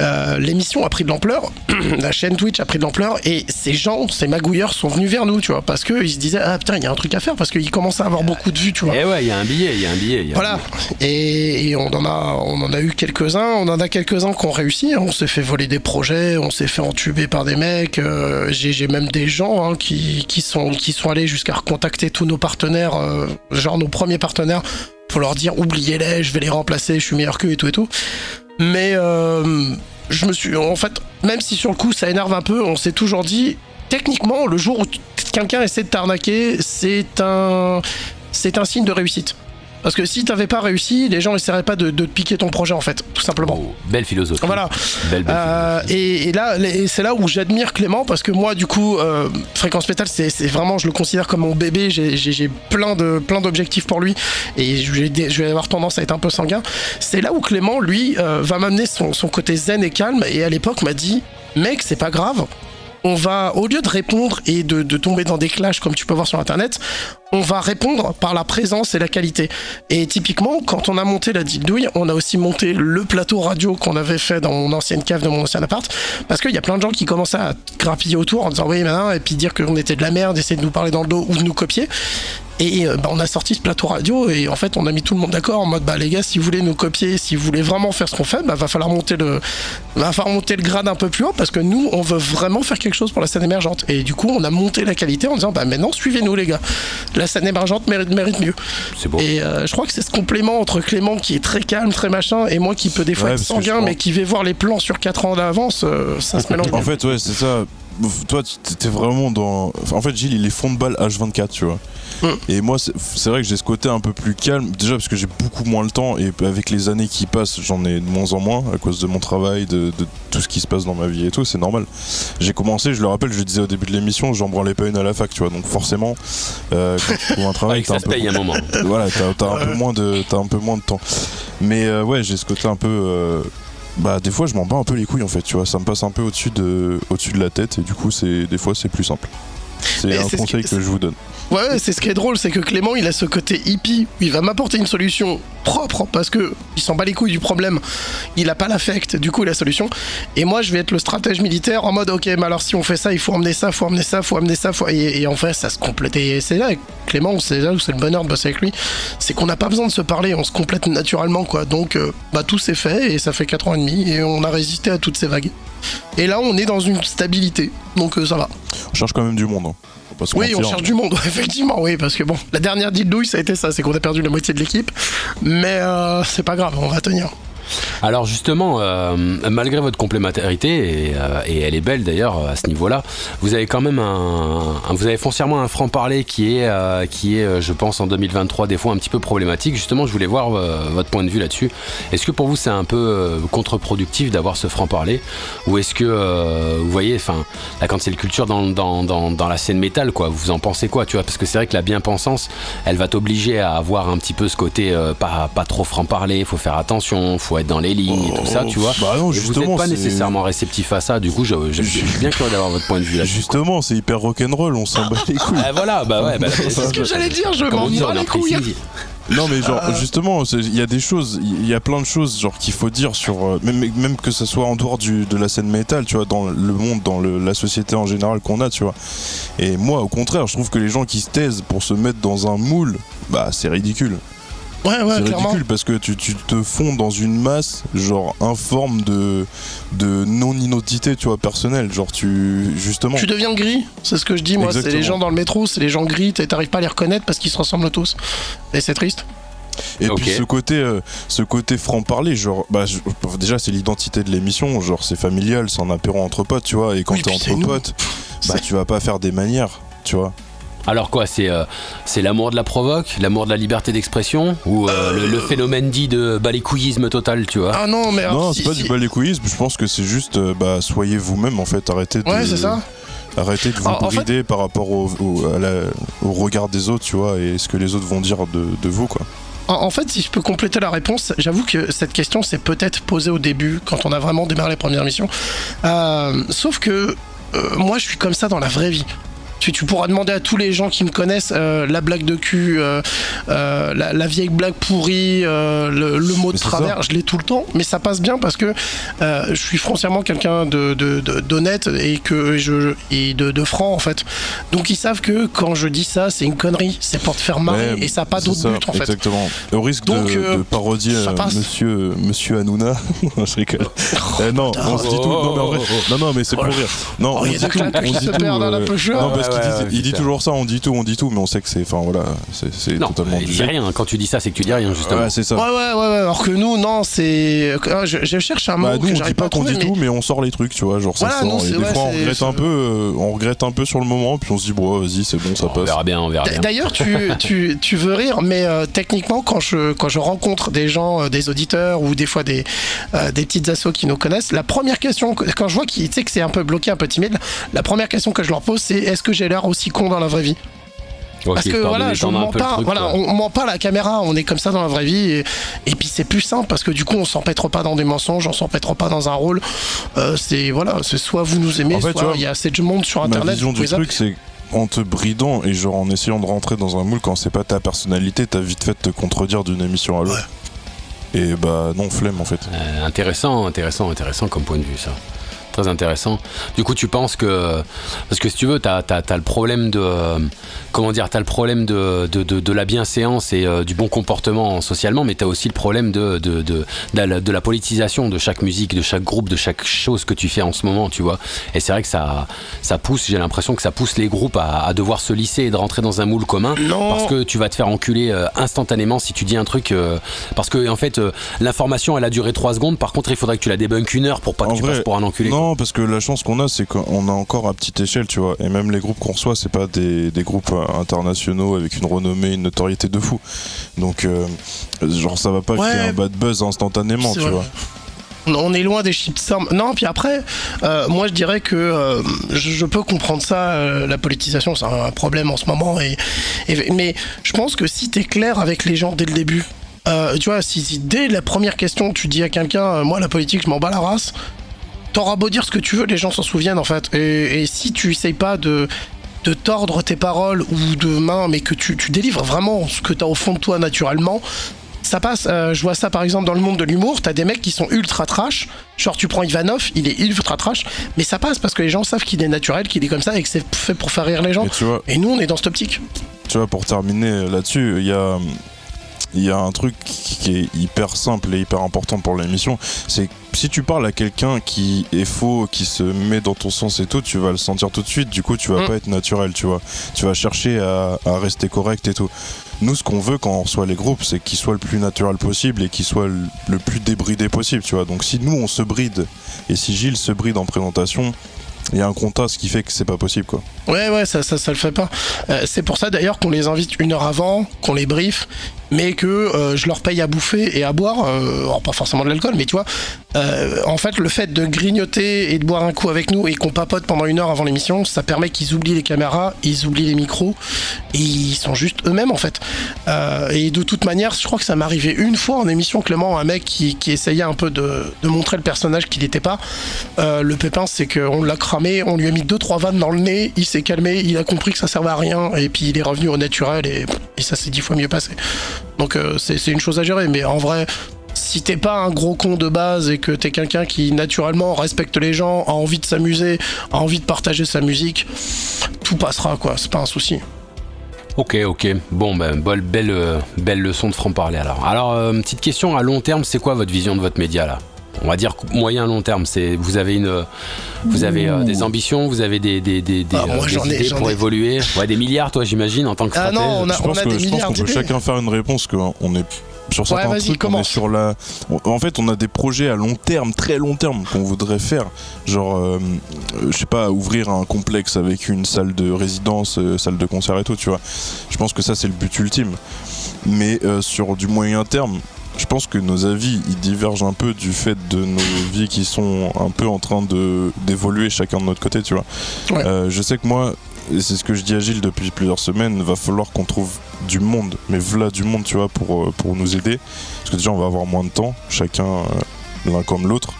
euh, l'émission a pris de l'ampleur, la chaîne Twitch a pris de l'ampleur, et ces gens, ces magouilleurs sont venus vers nous, tu vois, parce qu'ils se disaient, ah putain, il y a un truc à faire, parce qu'ils commençaient à avoir beaucoup de vues, tu vois. Et ouais, il y a un billet, il y a un billet. il y a un Voilà. Et, et on en a, on en a eu quelques-uns. On en a quelques-uns qui ont réussi. On s'est fait voler des projets. On s'est fait entuber par des mecs. euh, J'ai j'ai même des gens hein, qui, qui sont, qui sont allés jusqu'à recontacter tous nos partenaires, euh, genre nos premiers partenaires, pour leur dire oubliez-les, je vais les remplacer, je suis meilleur qu'eux et tout et tout. Mais euh, je me suis, en fait, même si sur le coup ça énerve un peu, on s'est toujours dit, techniquement, le jour où quelqu'un essaie de t'arnaquer, c'est un, c'est un signe de réussite. Parce que si t'avais pas réussi, les gens essaieraient pas de, de te piquer ton projet en fait, tout simplement. Oh, belle philosophie. Voilà. Belle, belle Euh, et, et là, c'est là où j'admire Clément parce que moi, du coup, euh, Fréquence Métal, c'est vraiment, je le considère comme mon bébé. J'ai- plein de plein d'objectifs pour lui et je vais, dé- je vais avoir tendance à être un peu sanguin. C'est là où Clément, lui, euh, va m'amener son, son côté zen et calme. Et à l'époque, m'a dit, mec, c'est pas grave. On va, au lieu de répondre et de, de tomber dans des clashs comme tu peux voir sur internet, on va répondre par la présence et la qualité. Et typiquement, quand on a monté la dildouille, on a aussi monté le plateau radio qu'on avait fait dans mon ancienne cave de mon ancien appart. Parce qu'il y a plein de gens qui commençaient à grappiller autour en disant oui, maintenant, et puis dire qu'on était de la merde, essayer de nous parler dans le dos ou de nous copier. Et euh, bah, on a sorti ce plateau radio et en fait on a mis tout le monde d'accord en mode bah les gars si vous voulez nous copier, si vous voulez vraiment faire ce qu'on fait, bah va falloir monter le va falloir monter le grade un peu plus haut parce que nous on veut vraiment faire quelque chose pour la scène émergente. Et du coup on a monté la qualité en disant bah maintenant suivez-nous les gars. La scène émergente mérite, mérite mieux. C'est beau. Et euh, je crois que c'est ce complément entre Clément qui est très calme, très machin, et moi qui peut des fois Ouais, être sanguin mais qui va voir les plans sur 4 ans d'avance, euh, ça se mélange. En fait, ouais, c'est ça. Toi, t'étais vraiment dans. enfin, en fait, Gilles, il est fond de balle H24, tu vois. Mm. Et moi, c'est vrai que j'ai ce côté un peu plus calme. Déjà, parce que j'ai beaucoup moins le temps. Et avec les années qui passent, j'en ai de moins en moins à cause de mon travail, de, de tout ce qui se passe dans ma vie et tout. C'est normal. J'ai commencé, je le rappelle, je le disais au début de l'émission, j'en branlais pas une à la fac, tu vois. Donc, forcément, euh, quand tu trouves un travail, Ouais, t'as un peu paye un moment. voilà, t'as, un peu moins de, un peu moins de temps. Mais euh, ouais, j'ai ce côté un peu. euh, bah des fois je m'en bats un peu les couilles en fait, tu vois, ça me passe un peu au-dessus de, au-dessus de la tête et du coup c'est des fois c'est plus simple. C'est un conseil que je vous donne. Ouais, c'est ce qui est drôle, c'est que Clément, il a ce côté hippie, où il va m'apporter une solution propre, parce que il s'en bat les couilles du problème, il a pas l'affect, du coup, la solution. Et moi, je vais être le stratège militaire en mode, ok, mais alors si on fait ça, il faut emmener ça, faut emmener ça, faut emmener ça, faut... Et, et en fait, ça se complète. Et c'est là, Clément, c'est là où c'est le bonheur de bosser avec lui, c'est qu'on n'a pas besoin de se parler, on se complète naturellement, quoi. Donc, euh, bah, tout s'est fait, et ça fait 4 ans et demi, et on a résisté à toutes ces vagues. Et là, on est dans une stabilité, donc euh, ça va. On cherche quand même du monde. hein. Oui, on cherche du monde, effectivement, oui, parce que bon, la dernière dildouille, ça a été ça, c'est qu'on a perdu la moitié de l'équipe, mais euh, c'est pas grave, on va tenir. Alors justement, euh, malgré votre complémentarité, et, euh, et elle est belle d'ailleurs à ce niveau-là, vous avez quand même un, vous avez foncièrement un franc-parler qui est, euh, qui est, je pense, en 2023 des fois un petit peu problématique. Justement, je voulais voir votre point de vue là-dessus. Est-ce que pour vous c'est un peu contre-productif d'avoir ce franc-parler, ou est-ce que vous voyez, enfin, c'est le culture dans, dans, dans, la scène métal, quoi, vous en pensez quoi, tu vois? Parce que c'est vrai que la bien-pensance, elle va t'obliger à avoir un petit peu ce côté pas, pas trop franc-parler, faut faire attention, être dans les lignes et tout ça, tu vois. Bah non, Et vous justement, n'êtes pas nécessairement réceptif à ça, du coup, je, je- je suis bien curieux d'avoir votre point de vue là-dessus. Justement, c'est hyper rock'n'roll, on s'en bat les couilles. Ah, voilà, bah ouais, bah, C'est ce que j'allais dire, je m'en bats on les couilles. précis. Non mais genre Euh. justement il y a des choses il y a plein de choses genre qu'il faut dire sur euh, même même que ce soit en dehors du, de la scène métal tu vois dans le monde dans le- la société en général qu'on a tu vois et moi au contraire je trouve que les gens qui se taisent pour se mettre dans un moule bah c'est ridicule Ouais, ouais, c'est clairement. ridicule parce que tu, tu te fonds dans une masse genre informe de de non identité tu vois personnelle genre tu justement Tu deviens gris, c'est ce que je dis, moi. C'est les gens dans le métro, c'est les gens gris, t'arrives pas à les reconnaître parce qu'ils se ressemblent tous. Et c'est triste. Et puis ce côté, euh, ce côté franc parler, genre, bah, je- déjà c'est l'identité de l'émission, genre c'est familial, c'est un apéro entre potes, tu vois. Et quand Oui, t'es entre potes, bah tu vas pas faire des manières, tu vois. Alors quoi, c'est euh, c'est l'amour de la provoque, l'amour de la liberté d'expression, ou euh, le, le phénomène dit de balécouillisme total, tu vois Ah non, mais alors, non, si- c'est pas si- du balécouillisme. Je pense que c'est juste, euh, bah, soyez vous-même en fait. Arrêtez de, Ouais, c'est ça. arrêtez de vous en fait- brider par rapport au, au- à la- au regard des autres, tu vois, et ce que les autres vont dire de, de vous, quoi. En, fait, si je peux compléter la réponse, j'avoue que cette question s'est peut-être posée au début, quand on a vraiment démarré les premières missions. Euh, sauf que euh, moi, je suis comme ça dans la vraie vie. Tu, tu pourras demander à tous les gens qui me connaissent euh, la blague de cul, euh, euh, la, la vieille blague pourrie, euh, le, le mot de travers, je l'ai tout le temps, mais ça passe bien parce que euh, je suis foncièrement quelqu'un de, de- de- d'honnête et que je et de, de franc en fait. Donc ils savent que quand je dis ça, c'est une connerie, c'est pour te faire marrer Ouais, et ça n'a pas d'autre but en fait. Exactement. Au risque Donc, de, euh, de parodier. Monsieur, monsieur Hanouna. Non, je rigole. Eh, non, on se dit tout. Non, mais en vrai, non, non, mais c'est pour rire. Non, Oh, on a dit tout. On dit se tout. Non, parce qu'il ouais, dit- ouais, il dit toujours ça. On dit tout, on dit tout, mais on sait que c'est, enfin voilà, c'est totalement il dit rien. Quand tu dis ça, c'est que tu dis rien, justement. Ouais, c'est ça. Ouais, ouais, ouais, ouais, alors que nous, non, c'est. ah, Je, je cherche un mot Bah, nous, que on dit pas pas qu'on dit mais- tout, mais on sort les trucs, tu vois, genre ça Voilà, sort. et des ouais, fois, on regrette un peu, euh, on regrette un peu sur le moment, puis on se dit, bon, vas-y, c'est bon, ça on passe. verra bien, on verra bien. D'ailleurs, tu, tu, tu veux rire, mais euh, techniquement, quand je, quand je rencontre des gens, euh, des auditeurs ou des fois des, euh, des petites assos qui nous connaissent, la première question, que- quand je vois qu'ils tu sais que c'est un peu bloqué, un peu timide, la première question que je leur pose, c'est est-ce que j'ai l'air aussi con dans la vraie vie Parce que voilà, je mens pas, truc, voilà, on, ment pas à la caméra, on est comme ça dans la vraie vie, et, et puis c'est plus simple parce que du coup on s'empêtre pas dans des mensonges, on s'empêtre pas dans un rôle. Euh, c'est voilà, c'est soit vous nous aimez, En fait, tu soit il y a assez de monde sur Ma internet. vision vous du truc, c'est en te bridant et genre en essayant de rentrer dans un moule quand c'est pas ta personnalité, t'as vite fait de te contredire d'une émission à l'autre. Et bah non, flemme en fait. Euh, intéressant, intéressant, intéressant comme point de vue, ça. Très intéressant. Du coup, tu penses que. Parce que si tu veux, tu as, le problème de. euh, Comment dire Tu as le problème de, de, de- de la bienséance et euh, du bon comportement socialement, mais tu as aussi le problème de, de, de, de la, de la politisation de chaque musique, de chaque groupe, de chaque chose que tu fais en ce moment, tu vois. Et c'est vrai que ça, ça pousse, j'ai l'impression que ça pousse les groupes à, à devoir se lisser et de rentrer dans un moule commun. Non. Parce que tu vas te faire enculer euh, instantanément si tu dis un truc. euh, parce que, en fait, l'information, elle a duré 3 secondes. Par contre, il faudrait que tu la débunkes une heure pour pas que En tu vrai, passes pour un enculé. Non, parce que la chance qu'on a, c'est qu'on a encore à petite échelle, tu vois. Et même les groupes qu'on reçoit, c'est pas des, des groupes euh, internationaux avec une renommée, une notoriété de fou. Donc, euh, genre, ça va pas Ouais. créer un bad buzz instantanément, tu vrai. vois. On est loin des shitstorms. Non, puis après, euh, moi je dirais que euh, je, je peux comprendre ça. euh, la politisation, c'est un problème en ce moment. Et, et- mais je pense que si t'es clair avec les gens dès le début, tu vois, si, si dès la première question tu dis à quelqu'un, moi la politique, je m'en bats la race, t'auras beau dire ce que tu veux, les gens s'en souviennent en fait. Et, et si tu essayes pas de de tordre tes paroles ou de main, mais que tu, tu délivres vraiment ce que t'as au fond de toi naturellement, ça passe. Euh, je vois ça par exemple dans le monde de l'humour. T'as des mecs qui sont ultra trash. Genre, tu prends Ivanov, il est ultra trash. Mais ça passe parce que les gens savent qu'il est naturel, qu'il est comme ça et que c'est fait pour faire rire les gens. Et tu vois, Et nous, on est dans cette optique. tu vois, pour terminer là-dessus, il y a, il y a un truc qui est hyper simple et hyper important pour l'émission. C'est que si tu parles à quelqu'un qui est faux, qui se met dans ton sens et tout, tu vas le sentir tout de suite. Du coup, tu vas Mm. pas être naturel, tu vois. Tu vas chercher à, à rester correct et tout. Nous, ce qu'on veut quand on reçoit les groupes, c'est qu'ils soient le plus naturel possible et qu'ils soient le, plus débridé possible, tu vois. Donc, si nous, on se bride et si Gilles se bride en présentation, il y a un contexte qui fait que c'est pas possible, quoi. Ouais, ouais, ça, ça, ça le fait pas. Euh, c'est pour ça d'ailleurs qu'on les invite une heure avant, qu'on les brief, mais que euh, je leur paye à bouffer et à boire. euh, alors, pas forcément de l'alcool, mais tu vois, euh, en fait, le fait de grignoter et de boire un coup avec nous et qu'on papote pendant une heure avant l'émission, ça permet qu'ils oublient les caméras, ils oublient les micros ils sont juste eux-mêmes en fait. Et de toute manière, je crois que ça m'est arrivé une fois en émission, Clément, un mec qui, essayait un peu de, montrer le personnage qu'il n'était pas. Le pépin, c'est qu'on l'a cramé, on lui a mis deux trois vannes dans le nez, il s'est calmé, il a compris que ça servait à rien, et puis il est revenu au naturel, et, et ça s'est dix fois mieux passé. Donc euh, c'est une chose à gérer, mais en vrai, si t'es pas un gros con de base et que t'es quelqu'un qui naturellement respecte les gens, a envie de s'amuser, a envie de partager sa musique, tout passera quoi, c'est pas un souci. Ok, ok. Bon, ben, belle, belle, euh, leçon de franc-parler alors. Alors, euh, petite question à long terme, c'est quoi votre vision de votre média là? On va dire moyen long terme. C'est vous avez une, vous avez euh, des ambitions, vous avez des, des, des, des, Ah, moi, des j'en ai- idées pour ai. évoluer. Ouais, des milliards, toi, j'imagine, en tant que Ah stratège. non, on a, je pense qu'on peut chacun faire une réponse qu'on est sur certains trucs, on est sur la. En fait, on a des projets à long terme, très long terme, qu'on voudrait faire. Genre, euh, euh, je sais pas, ouvrir un complexe avec une salle de résidence, euh, salle de concert et tout, tu vois. Je pense que ça, c'est le but ultime. Mais euh, sur du moyen terme, je pense que nos avis, ils divergent un peu du fait de nos vies qui sont un peu en train de d'évoluer chacun de notre côté, tu vois. Ouais. Euh, je sais que moi, c'est ce que je dis à Gilles depuis plusieurs semaines, va falloir qu'on trouve du monde, mais voilà du monde, tu vois, pour, euh, pour nous aider. Parce que déjà, on va avoir moins de temps, chacun euh, l'un comme l'autre.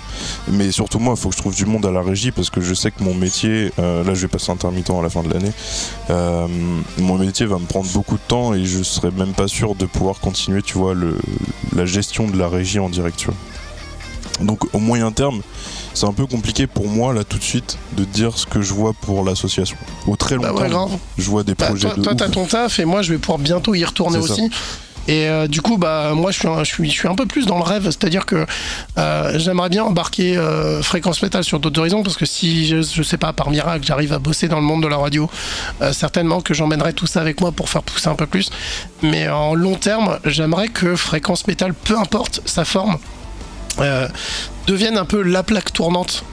Mais surtout moi, il faut que je trouve du monde à la régie parce que je sais que mon métier, euh, là je vais passer intermittent à la fin de l'année, euh, mon métier va me prendre beaucoup de temps et je serais même pas sûr de pouvoir continuer, tu vois, le, la gestion de la régie en direct, tu vois. Donc au moyen terme, c'est un peu compliqué pour moi là tout de suite de dire ce que je vois pour l'association. Au très long Bah ouais, terme, grave. je vois des Bah, projets toi, de toi, t'as ton taf et moi, je vais pouvoir bientôt y retourner ça. Et euh, du coup, bah moi, je suis, un, je suis, un peu plus dans le rêve, c'est-à-dire que euh, j'aimerais bien embarquer euh, fréquence métal sur d'autres horizons, parce que si je, je sais pas par miracle, j'arrive à bosser dans le monde de la radio, certainement que j'emmènerai tout ça avec moi pour faire pousser un peu plus. Mais en long terme, j'aimerais que fréquence métal, peu importe sa forme, devienne un peu la plaque tournante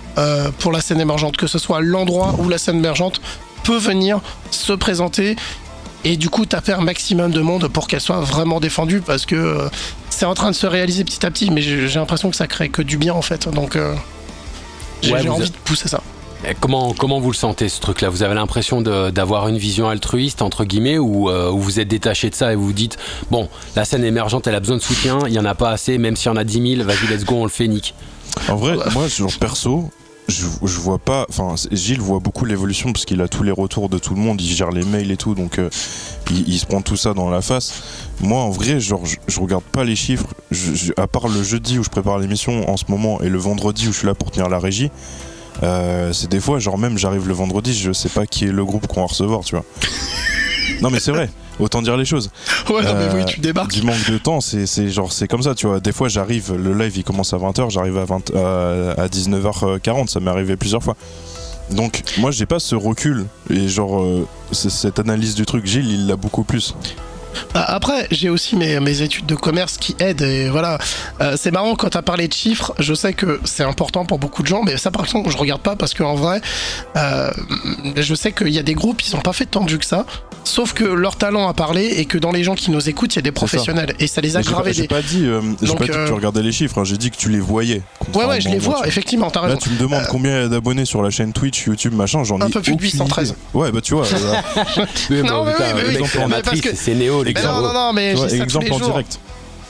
pour la scène émergente, que ce soit l'endroit où la scène émergente peut venir se présenter et du coup taper un maximum de monde pour qu'elle soit vraiment défendue parce que euh, c'est en train de se réaliser petit à petit mais j'ai l'impression que ça crée que du bien en fait donc euh, j'ai Ouais, envie de pousser ça. Et Comment, comment vous le sentez ce truc-là? Vous avez l'impression d'avoir une vision altruiste, entre guillemets, ou euh, ou vous êtes détaché de ça et vous vous dites Bon, la scène émergente, elle a besoin de soutien, il y en a pas assez, même s'il y en a 10 000, vas-y, let's go, on le fait, nique. En vrai, moi, genre perso, je, vois pas. Enfin, Gilles voit beaucoup l'évolution parce qu'il a tous les retours de tout le monde, il gère les mails et tout, donc euh, il, se prend tout ça dans la face. Moi, en vrai, genre, je, regarde pas les chiffres. À part le jeudi où je prépare l'émission en ce moment et le vendredi où je suis là pour tenir la régie. euh, c'est des fois, genre même j'arrive le vendredi, je sais pas qui est le groupe qu'on va recevoir, tu vois. non mais c'est vrai, autant dire les choses. Ouais non, mais Euh, oui tu débarques. Du manque de temps, c'est genre c'est comme ça, tu vois. Des fois, j'arrive, le live il commence à 20h, j'arrive à, 20 euh, à 19h40, ça m'est arrivé plusieurs fois. Donc, moi, j'ai pas ce recul et genre euh, c'est- cette analyse du truc. Gilles, il l'a beaucoup plus. Bah, Après, j'ai aussi mes, mes études de commerce qui aident et voilà. Euh, c'est marrant quand t'as parlé de chiffres. Je sais que c'est important pour beaucoup de gens, mais ça par exemple je regarde pas parce qu'en vrai, euh, je sais qu'il y a des groupes ils sont pas fait tant de vues que ça. Sauf que leur talent a parlé et que dans les gens qui nous écoutent, il y a des ça. professionnels et ça les a gravés. j'ai pas dit, euh, Donc, pas dit que tu regardais les chiffres, hein, j'ai dit que tu les voyais. Ouais, ouais, je les vois, tu effectivement, t'as Là, tu me demandes combien d'abonnés sur la chaîne Twitch, YouTube, machin, j'en ai Un peu plus de aucune 813. idée. Ouais, bah tu vois, euh, Oui, Non, mais oui, mais c'est la Mais parce matrice, que- c'est Néo, les Mais non, non, non, mais j'ai ça tous exemple les en jours. direct.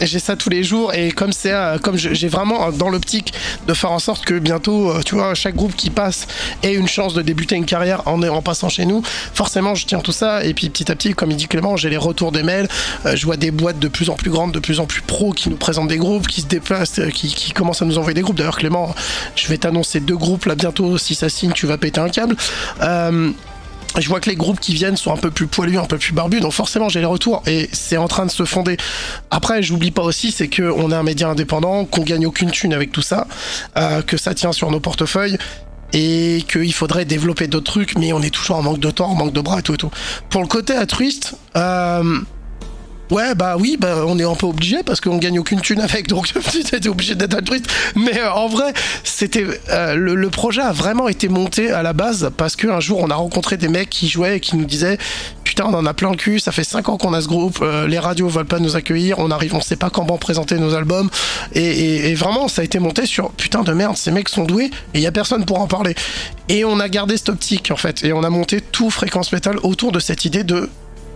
J'ai ça tous les jours et comme c'est comme j'ai vraiment dans l'optique de faire en sorte que bientôt euh, tu vois chaque groupe qui passe ait une chance de débuter une carrière en, en passant chez nous forcément je tiens tout ça et puis petit à petit comme il dit Clément j'ai les retours des mails euh, je vois des boîtes de plus en plus grandes de plus en plus pros qui nous présentent des groupes qui se déplacent euh, qui, qui commencent à nous envoyer des groupes d'ailleurs Clément je vais t'annoncer deux groupes là bientôt si ça signe tu vas péter un câble euh, je vois que les groupes qui viennent sont un peu plus poilus, un peu plus barbus, donc forcément j'ai les retours et c'est en train de se fonder. Après, j'oublie pas aussi, c'est que on est un média indépendant, qu'on gagne aucune thune avec tout ça, euh, que ça tient sur nos portefeuilles et qu'il faudrait développer d'autres trucs, mais on est toujours en manque de temps, en manque de bras et tout et tout. Pour le côté altruiste, euh, Ouais, bah oui, bah on est un peu obligé parce qu'on gagne aucune thune avec, donc t'étais obligé d'être altruiste. Mais euh, en vrai, c'était euh, le, projet a vraiment été monté à la base parce qu'un jour on a rencontré des mecs qui jouaient et qui nous disaient putain on en a plein le cul, ça fait 5 ans qu'on a ce groupe, euh, les radios veulent pas nous accueillir, on arrive, on sait pas comment présenter nos albums et, vraiment ça a été monté sur putain de merde, ces mecs sont doués et il y a personne pour en parler. Et on a gardé cette optique en fait et on a monté tout fréquence métal autour de cette idée de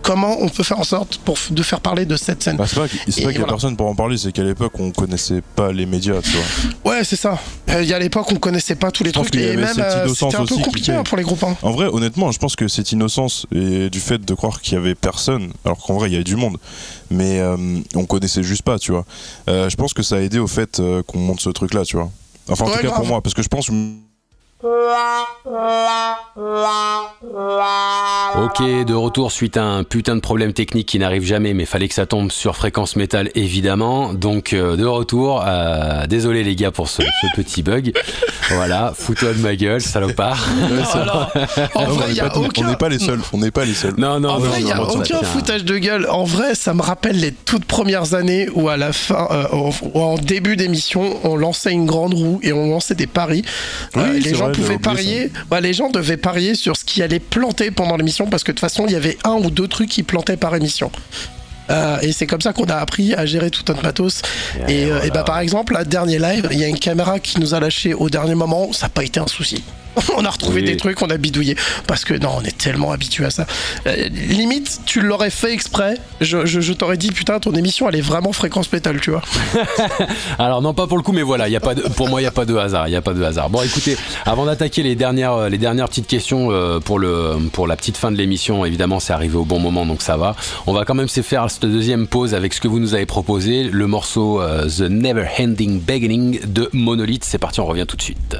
comment on peut faire en sorte pour de faire parler de cette scène. Bah, c'est pas, qu'il y a voilà. personne pour en parler, c'est qu'à l'époque on connaissait pas les médias, tu vois. Ouais, c'est ça. Euh, Il y a l'époque, on connaissait pas tous les Je trucs et même euh, c'était un peu qui compliqué hein, pour les groupes. hein. En vrai, honnêtement, je pense que cette innocence et du fait de croire qu'il y avait personne, alors qu'en vrai il y avait du monde, mais euh, on connaissait juste pas, tu vois. Euh, je pense que ça a aidé au fait qu'on monte ce truc-là, tu vois. Enfin, en Ouais, tout cas grave. pour moi, parce que je pense. Ok, de retour suite à un putain de problème technique qui n'arrive jamais, mais fallait que ça tombe sur fréquence métal évidemment. Donc euh, de retour, euh, désolé les gars pour ce, ce petit bug. Voilà, fous-toi de ma gueule, salopard. On n'est pas, les seuls. On n'est pas les seuls. Non, non, En non, vrai, il n'y a aucun foutage de gueule. En vrai, ça me rappelle les toutes premières années où, à la fin, euh, en début d'émission, on lançait une grande roue et on lançait des paris. Oui, les gens parier. Ouais, les gens devaient parier sur ce qui allait planter pendant l'émission parce que de toute façon, il y avait un ou deux trucs qui plantaient par émission. Euh, et c'est comme ça qu'on a appris à gérer tout notre matos. Et, euh, et bah par exemple, la dernier live, il y a une caméra qui nous a lâché au dernier moment, ça n'a pas été un souci. on a retrouvé Oui. des trucs, on a bidouillé. Parce que non, on est tellement habitué à ça. Euh, limite, tu l'aurais fait exprès. Je, je- je t'aurais dit, putain, ton émission, elle est vraiment fréquence métal, tu vois. Alors non pas pour le coup mais voilà, il y a pas de, pour moi il y a pas de hasard, il y a pas de hasard. Bon écoutez, avant d'attaquer les dernières euh, les dernières petites questions euh, pour le pour la petite fin de l'émission, évidemment c'est arrivé au bon moment donc ça va. On va quand même se faire cette deuxième pause avec ce que vous nous avez proposé, le morceau euh, The Never Ending Beginning de Monolith. C'est parti, on revient tout de suite.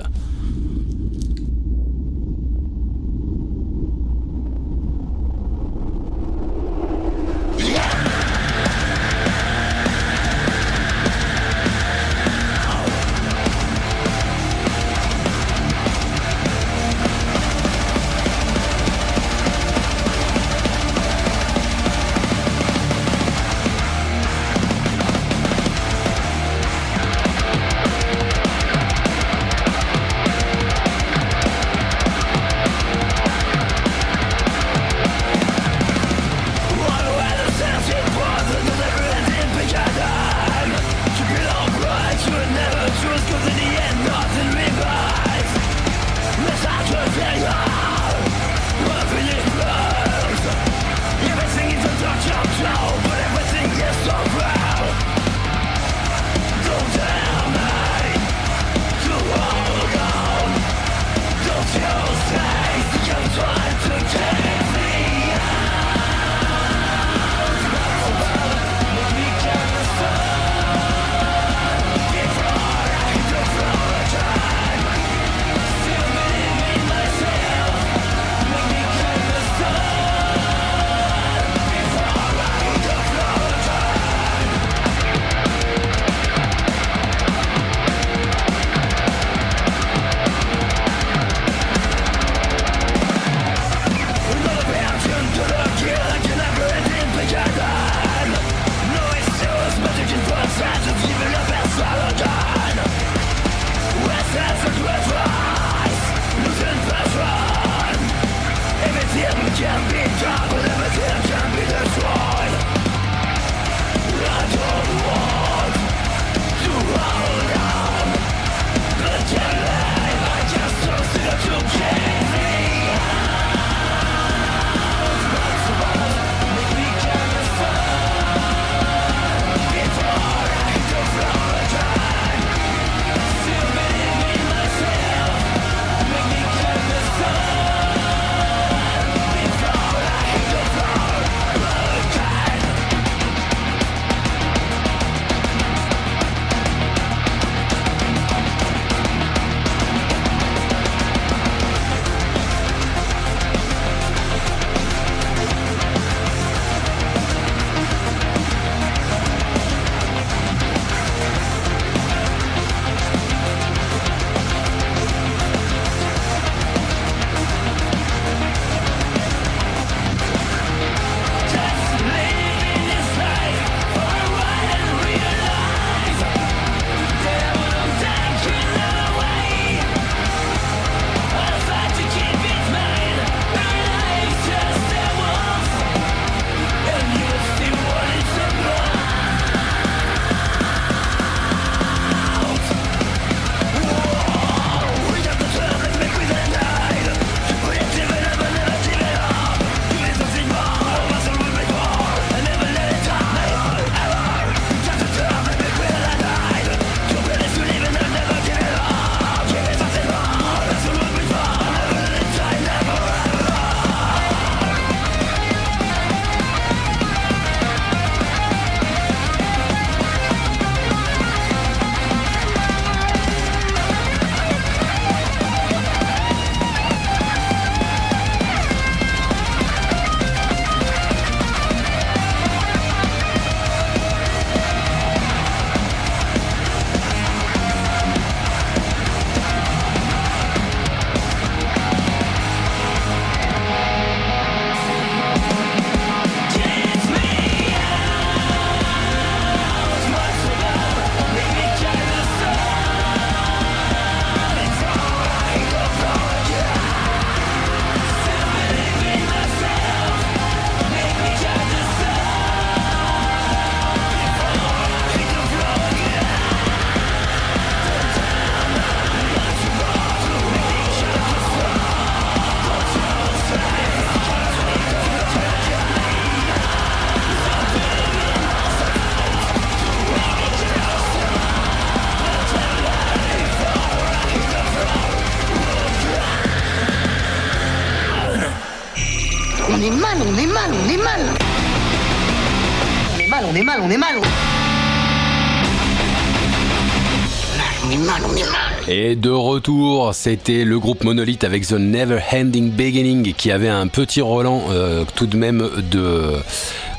Retour, c'était le groupe Monolith avec The Never Ending Beginning qui avait un petit Roland euh, tout de même de,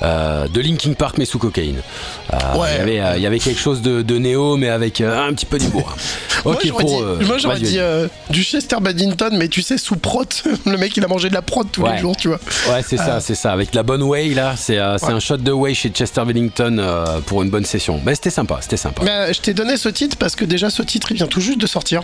euh, de Linkin Park mais sous cocaïne. Euh, Ouais. il, y avait, il y avait quelque chose de, de néo mais avec un petit peu d'humour. Moi, ok j'aurais pour dit, euh, moi, j'aurais dit du Chester Badminton, mais tu sais, sous prot. Le mec, il a mangé de la prot tous Ouais. les jours, tu vois. Ouais, c'est ça, c'est ça. Avec la bonne whey, là, c'est Ouais. un shot de whey chez Chester Bennington euh, pour une bonne session. Mais c'était sympa, c'était sympa. Mais je t'ai donné ce titre parce que déjà, ce titre, il vient tout juste de sortir.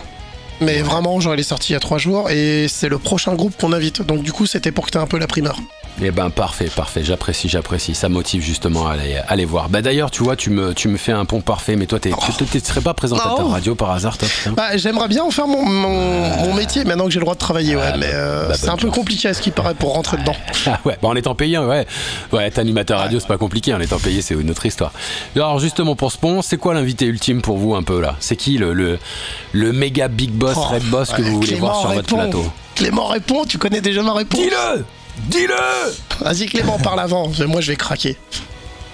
Mais vraiment, genre, il est sorti il y a trois jours et c'est le prochain groupe qu'on invite. Donc, du coup, c'était pour que t'aies un peu la primeur. Eh ben parfait, parfait, j'apprécie, j'apprécie. Ça motive justement à aller, à aller voir. Bah d'ailleurs, tu vois, tu me, tu me fais un pont parfait, mais toi, t'es- tu tu serais pas présentateur Non. radio par hasard, toi Bah, j'aimerais bien en faire mon, mon, mon métier maintenant que j'ai le droit de travailler, ouais. Ah, mais bah, euh, bah, c'est un peu chance. compliqué à ce qui paraît pour rentrer dedans. Ah ouais, bah en étant payé, ouais. Ouais, être animateur radio, c'est pas compliqué. En étant payé, c'est une autre histoire. Alors justement, pour ce pont, c'est quoi l'invité ultime pour vous un peu là? C'est qui le, le, le méga big boss, Oh, red boss que vous voulez Clément voir sur votre plateau? Clément répond, tu connais déjà ma réponse? Dis-le Dis-le Vas-y, Clément, parle avant. Moi, je vais craquer.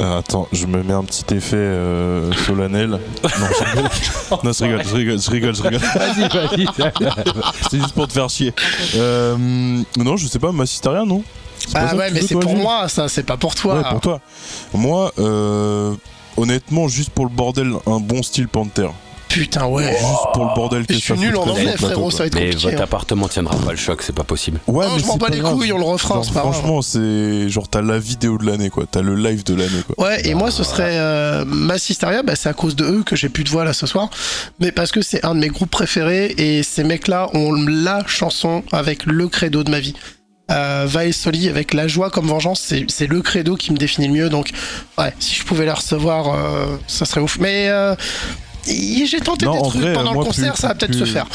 Euh, attends, je me mets un petit effet euh, solennel. Non, je rigole. Non, je rigole, je rigole, je rigole, je rigole. Vas-y, vas-y. C'est juste pour te faire chier. Euh, non, je sais pas, Massisteria, non C'est pas Ah ouais, mais c'est pour moi, ça, c'est pas pour toi. Ouais, pour toi. Moi, euh, honnêtement, juste pour le bordel, un bon style Panther. Putain, ouais. Juste pour le bordel que Je suis ça nul en anglais, plateau, frérot, quoi. ça va être Mais compliqué. votre hein. appartement tiendra pas le choc, c'est pas possible. Ouais, Non, mais je m'en c'est bats pas les grave. couilles, on le refera, Genre, c'est pas grave. Franchement, c'est genre t'as la vidéo de l'année quoi, t'as le live de l'année quoi. Ouais, et moi, ce serait euh, Massisteria, bah, c'est à cause de eux que j'ai plus de voix là ce soir. Mais parce que c'est un de mes groupes préférés et ces mecs-là ont la chanson avec le credo de ma vie. Euh, Va et Soli avec la joie comme vengeance, c'est c'est le credo qui me définit le mieux. Donc, ouais, si je pouvais la recevoir, euh, ça serait ouf. Mais euh, j'ai tenté Non, des trucs vrai, pendant moi, le concert, plus- ça va peut-être plus- se faire.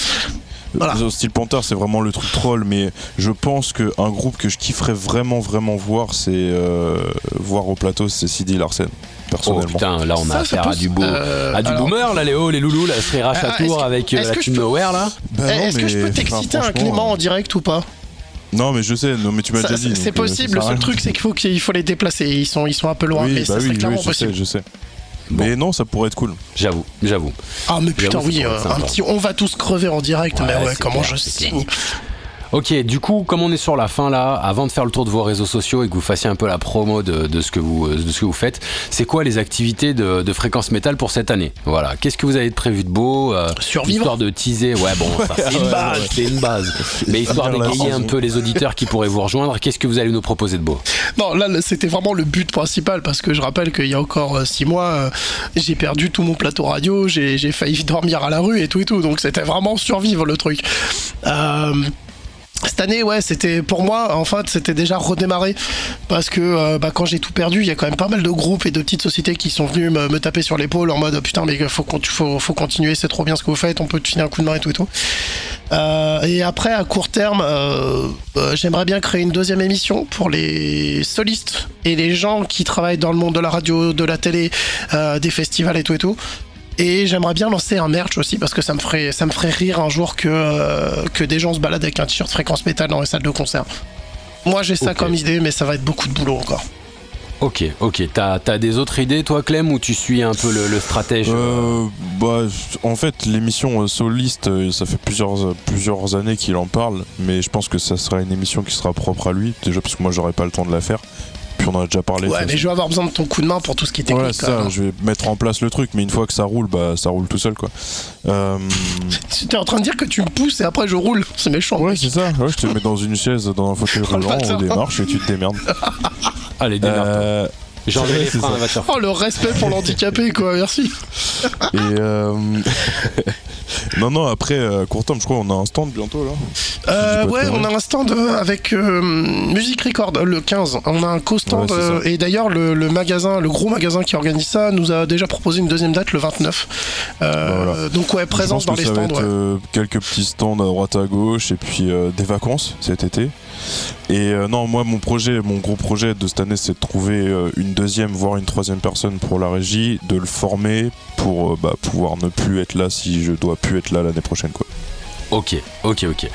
Voilà. Le style Panther, c'est vraiment le truc troll, mais je pense que un groupe que je kifferais vraiment vraiment voir, c'est euh, voir au plateau, c'est CD Larsen, Oh personnellement. putain, là on a Ça, affaire à du beau. euh, à du alors- boomer là, Léo, les loulous, là, serait rachat tour que- avec euh, la peux- Nowhere là. Bah Eh, Est-ce que je mais, peux t'exciter un Clément en direct ou pas? Non, mais je sais, non, mais tu m'as déjà dit. C'est euh, possible, le seul truc c'est qu'il faut, qu'il faut les déplacer. Ils sont, ils sont un peu loin, Oui, mais bah ça oui, serait oui, clairement je possible. sais, je sais. Mais non, ça pourrait être cool. J'avoue, j'avoue. Ah mais putain oui, euh, un petit on va tous crever en direct, Ouais, mais ouais, comment clair, je signe. Ok, du coup, comme on est sur la fin là, avant de faire le tour de vos réseaux sociaux et que vous fassiez un peu la promo de, de ce, que vous, de ce que vous faites, c'est quoi les activités de, de fréquence métal pour cette année? Voilà, qu'est-ce que vous avez de prévu de beau euh, Survivre. Histoire de teaser, ouais, bon, c'est une base, ouais. c'est une base. Mais histoire d'égayer un peu les auditeurs qui pourraient vous rejoindre, qu'est-ce que vous allez nous proposer de beau? Non, là c'était vraiment le but principal parce que je rappelle qu'il y a encore euh, six mois, euh, j'ai perdu tout mon plateau radio, j'ai j'ai failli dormir à la rue et tout et tout, donc c'était vraiment survivre le truc. Euh, cette année, ouais, c'était pour moi, en fait, c'était déjà redémarré parce que euh, bah, quand j'ai tout perdu, il y a quand même pas mal de groupes et de petites sociétés qui sont venus me, taper sur l'épaule en mode putain, mais faut, con- faut, faut continuer, c'est trop bien ce que vous faites, on peut te filer un coup de main et tout et tout. Euh, et après, à court terme, euh, j'aimerais bien créer une deuxième émission pour les solistes et les gens qui travaillent dans le monde de la radio, de la télé, des festivals et tout et tout. Et j'aimerais bien lancer un merch aussi parce que ça me ferait, ça me ferait rire un jour que, euh, que des gens se baladent avec un t-shirt fréquence métal dans les salles de concert. Moi j'ai ça comme idée, mais ça va être beaucoup de boulot encore. Ok, ok. T'as as des autres idées, toi, Clem, ou tu suis un peu le, le stratège Euh, bah, en fait, l'émission euh, Soliste, euh, ça fait plusieurs, euh, plusieurs années qu'il en parle, mais je pense que ça sera une émission qui sera propre à lui, déjà parce que moi j'aurais pas le temps de la faire. Puis on en a déjà parlé. Ouais, mais je vais avoir besoin de ton coup de main pour tout ce qui est technique. Ça, même. je vais mettre en place le truc, mais une fois que ça roule, bah ça roule tout seul quoi. Euh, Tu es en train de dire que tu me pousses et après je roule. C'est méchant. ouais, c'est ça, ouais, je te mets dans une chaise, dans un fauteuil roulant, on démarche et tu te démerdes. Allez, démerde-toi. Euh, J'enlève ouais, les freins, Oh le respect pour l'handicapé quoi, merci. et euh, non, non, après, euh, court terme, je crois, on a un stand bientôt là. Euh, ouais, on a un stand euh, avec euh, Music Record le 15. On a un co-stand Ouais, euh, et d'ailleurs le, le magasin, le gros magasin qui organise ça, nous a déjà proposé une deuxième date le 29. Euh, Voilà. Donc ouais, présence dans les stands. ouais. quelques petits stands à droite à gauche et puis des vacances cet été. Et euh, non, moi mon projet, mon gros projet de cette année, c'est de trouver euh, une deuxième voire une troisième personne pour la régie, de le former pour euh, bah, pouvoir ne plus être là si je dois plus être là l'année prochaine quoi. Ok, ok, ok. Alors,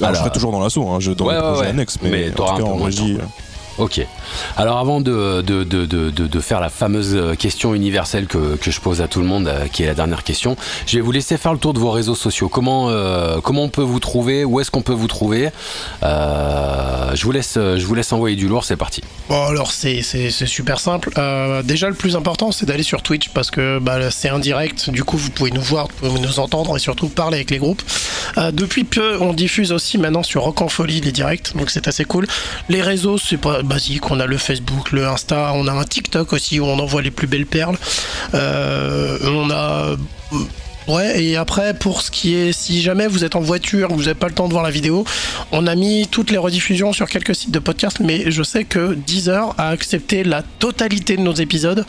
Alors, je serai toujours dans l'assaut, hein, je dans ouais, les ouais, projets ouais. annexes, mais, Mais en tout cas en régie. temps. Ok. Alors avant de, de, de, de, faire la fameuse euh, question universelle que, que je pose à tout le monde, euh, qui est la dernière question, je vais vous laisser faire le tour de vos réseaux sociaux. Comment, euh, comment on peut vous trouver? Où est-ce qu'on peut vous trouver? Je, vous laisse, je vous laisse envoyer du lourd, c'est parti. Bon, alors c'est super simple. Déjà, le plus important, c'est d'aller sur Twitch parce que bah, c'est indirect. Du coup, vous pouvez nous voir, vous pouvez nous entendre et surtout parler avec les groupes. Depuis peu, on diffuse aussi maintenant sur Rock en Folie les directs, donc c'est assez cool. Les réseaux, c'est pas basique. On a le Facebook, le Insta, on a un TikTok aussi où on envoie les plus belles perles. Euh, on a. Ouais, et après, pour ce qui est, si jamais vous êtes en voiture, vous n'avez pas le temps de voir la vidéo, on a mis toutes les rediffusions sur quelques sites de podcast, mais je sais que Deezer a accepté la totalité de nos épisodes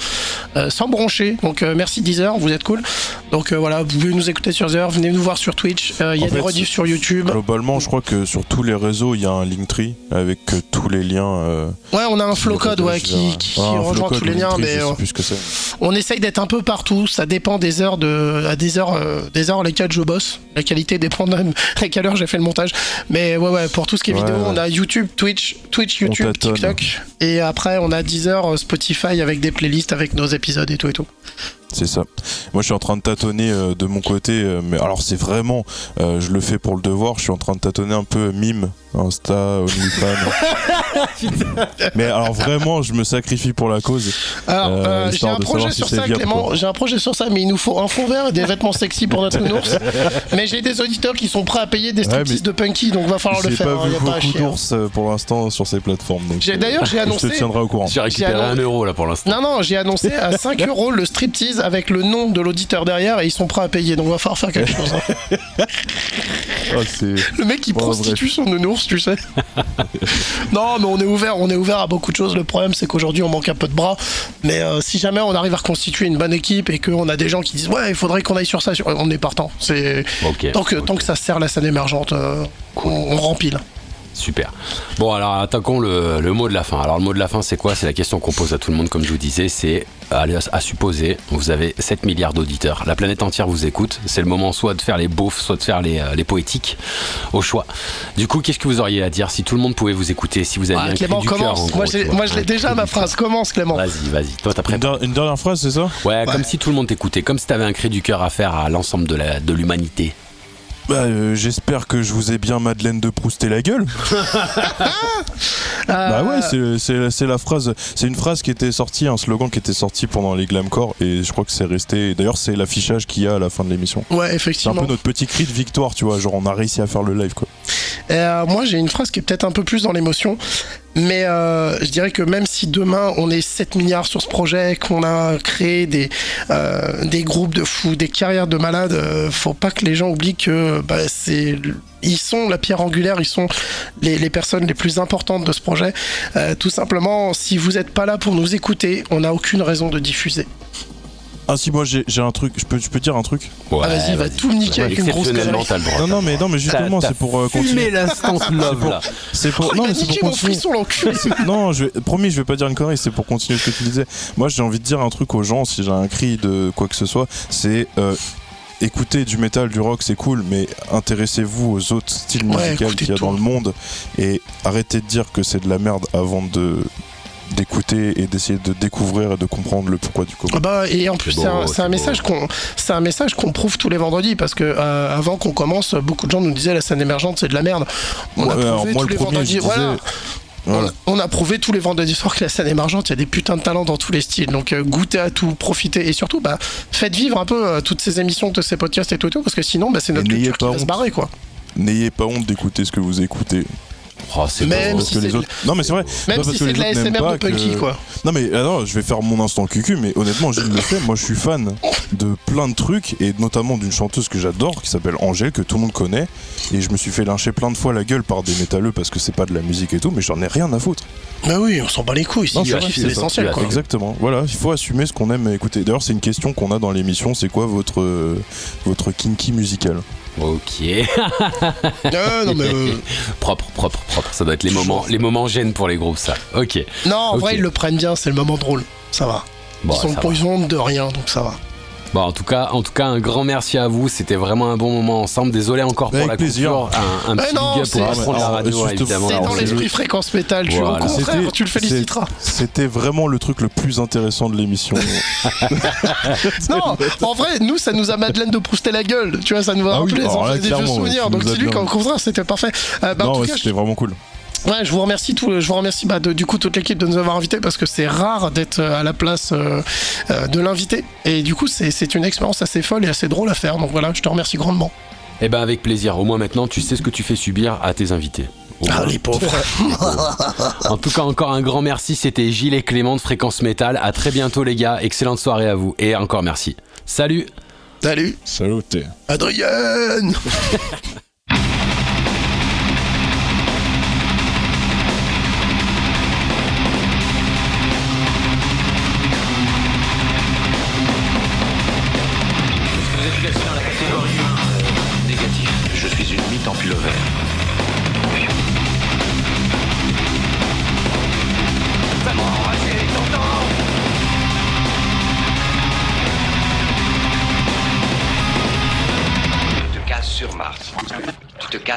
euh, sans broncher. Donc euh, merci Deezer, vous êtes cool. Donc euh, voilà, vous pouvez nous écouter sur Deezer, venez nous voir sur Twitch, il y a des rediffs sur YouTube. Globalement, je crois que sur tous les réseaux, il y a un Linktree avec tous les liens. Ouais, on a un flow code ouais, qui, Ah, rejoint tous les liens, mais on essaye d'être un peu partout. Ça dépend des heures de, à des heures, euh, des heures lesquelles je bosse. La qualité dépend de à quelle heure j'ai fait le montage. Mais ouais, ouais, pour tout ce qui est Ouais, vidéo, on a YouTube, Twitch, Twitch, YouTube. TikTok. Et après, on a Deezer, euh, Spotify avec des playlists avec nos épisodes et tout et tout. C'est ça. Moi, je suis en train de tâtonner euh, de mon côté, euh, mais alors c'est vraiment, euh, je le fais pour le devoir. Je suis en train de tâtonner un peu mime, Insta, OnlyFans. mais alors vraiment, je me sacrifie pour la cause. Alors, Euh, euh, j'ai un projet si sur ça, Clément. J'ai un projet sur ça, mais il nous faut un fond vert et des vêtements sexy pour notre ours. mais j'ai des auditeurs qui sont prêts à payer des Ouais, striptease mais de punky, donc va falloir le J'ai faire. pas hein, vu y a beaucoup hein. d'ours pour l'instant sur ces plateformes. J'ai- d'ailleurs, j'ai Je annoncé- te tiendrai au courant. J'ai récupéré un euro là pour l'instant. Non, non, j'ai annoncé à 5 euros le striptease avec le nom de l'auditeur derrière et ils sont prêts à payer, donc va falloir faire quelque chose. hein. C'est- Le mec qui prostitue son nounours, tu sais. non, mais on est ouvert, on est ouvert à beaucoup de choses. Le problème, c'est qu'aujourd'hui, on manque un peu de bras. Mais euh, si jamais on arrive à reconstituer une bonne équipe et qu'on a des gens qui disent ouais, il faudrait qu'on aille sur ça, on est partant. C'est tant que tant que ça sert la scène émergente, euh, on, on rempile. Super. Bon, alors attaquons le, le mot de la fin. Alors, le mot de la fin, c'est quoi? C'est la question qu'on pose à tout le monde, comme je vous disais. C'est à, à supposer, vous avez 7 milliards d'auditeurs. La planète entière vous écoute. C'est le moment soit de faire les beaufs, soit de faire les, euh, les poétiques, au choix. Du coup, qu'est-ce que vous auriez à dire si tout le monde pouvait vous écouter Si vous aviez Ah, un cri Clément, du commence. Moi, moi, je l'ai déjà ma phrase. Commence, Clément. Vas-y, vas-y. Toi, t'as Une, une dernière phrase, c'est ça? Ouais, comme si tout le monde t'écoutait. Comme si t'avais un cri du cœur à faire à l'ensemble de la- de l'humanité. Bah, euh, J'espère que je vous ai bien Madeleine de Proust et la gueule. Bah ouais, c'est- c'est c'est la phrase. C'est une phrase qui était sortie, un slogan qui était sorti pendant les Glamcore et je crois que c'est resté. D'ailleurs, c'est l'affichage qu'il y a à la fin de l'émission. Ouais, C'est un effectivement. peu notre petit cri de victoire, tu vois. Genre, on a réussi à faire le live, quoi. Euh, moi, j'ai une phrase qui est peut-être un peu plus dans l'émotion, mais euh, je dirais que même si demain on est 7 milliards sur ce projet, qu'on a créé des, euh, des groupes de fous, des carrières de malades, faut pas que les gens oublient que bah, c'est ils sont la pierre angulaire, ils sont les, les personnes les plus importantes de ce projet. Tout simplement, si vous n'êtes pas là pour nous écouter, on n'a aucune raison de diffuser. Ah, si, moi j'ai j'ai un truc. Je peux, je peux dire un truc Ouais, Ah, vas-y, va tout niquer avec une grosse connerie. Non, non, mais, non, mais justement, c'est pour euh, continuer. l'instance love là. C'est pour. Oh, non, mais c'est pour mon continuer. frisson, non, je vais, promis, je vais pas dire une connerie, c'est pour continuer ce que tu disais. Moi, j'ai envie de dire un truc aux gens, si j'ai un cri de quoi que ce soit, c'est euh, écoutez du métal, du rock, c'est cool, mais intéressez-vous aux autres styles Ouais, musicaux qu'il y a tout. dans le monde et arrêtez de dire que c'est de la merde avant de d'écouter et d'essayer de découvrir et de comprendre le pourquoi du comment. Ah bah, et en plus, C'est un, message qu'on, c'est un message qu'on prouve tous les vendredis parce que euh, avant qu'on commence, beaucoup de gens nous disaient la scène émergente c'est de la merde. On a alors prouvé moi, tous le les premier, vendredis. je disais- voilà. Voilà. On, on a prouvé tous les vendredis soirs que la scène émergente, il y a des putains de talents dans tous les styles. Donc euh, goûtez à tout, profitez et surtout, bah, faites vivre un peu euh, toutes ces émissions, tous ces podcasts et tout, et tout parce que sinon, bah, c'est notre Et culture qui va se barrer quoi. N'ayez pas honte d'écouter ce que vous écoutez. Oh, c'est Même beau. Parce si que les autres. Non, mais c'est vrai. Même si parce c'est de la SMR de que- quoi. Non mais alors je vais faire mon instant cucu mais honnêtement Gilles le fait, moi je suis fan de plein de trucs et notamment d'une chanteuse que j'adore qui s'appelle Angèle que tout le monde connaît et je me suis fait lyncher plein de fois la gueule par des métalleux parce que c'est pas de la musique et tout mais j'en ai rien à foutre. Bah oui, on s'en bat les couilles. Non, c'est l'essentiel quoi. Exactement. Voilà, il faut assumer ce qu'on aime écouter. D'ailleurs c'est une question qu'on a dans l'émission, c'est quoi votre euh, votre kinky musical? Ok. Ah, non, mais, euh, propre, propre, propre. Ça doit être les moments, les moments gênes pour les groupes, ça. Ok. non, en vrai, ils le prennent bien, c'est le moment drôle. Ça va. Bon, ils, sont, ils ont honte de rien, donc ça va. Bon, en tout cas, en tout cas, un grand merci à vous. C'était vraiment un bon moment ensemble. Désolé encore pour Avec la plaisir. coupure. Un, un petit non, big up pour la radio, évidemment. C'est dans l'esprit fréquence métal. Tu, Voilà. Au contraire, C'était- tu le féliciteras. C'était vraiment le truc le plus intéressant de l'émission. Non, en vrai, nous, ça nous a Madeleine de Prouster la gueule. Tu vois, ça nous a Ah oui, rappelé des vieux souvenirs. Donc, c'est lui qu'au contraire, c'était parfait. Euh, bah, en non, tout ouais, cas, c'était vraiment cool. Ouais, je vous remercie tout, je vous remercie bah, de- du coup toute l'équipe de nous avoir invités parce que c'est rare d'être euh, à la place euh, euh, de l'invité et du coup c'est c'est une expérience assez folle et assez drôle à faire donc voilà je te remercie grandement. Eh ben, avec plaisir. Au moins maintenant, tu sais ce que tu fais subir à tes invités. Ah les pauvres. En tout cas, encore un grand merci. C'était Gilles et Clément de Fréquence Métal. À très bientôt, les gars. Excellente soirée à vous. Et encore merci. Salut. Salut Salut, t'es.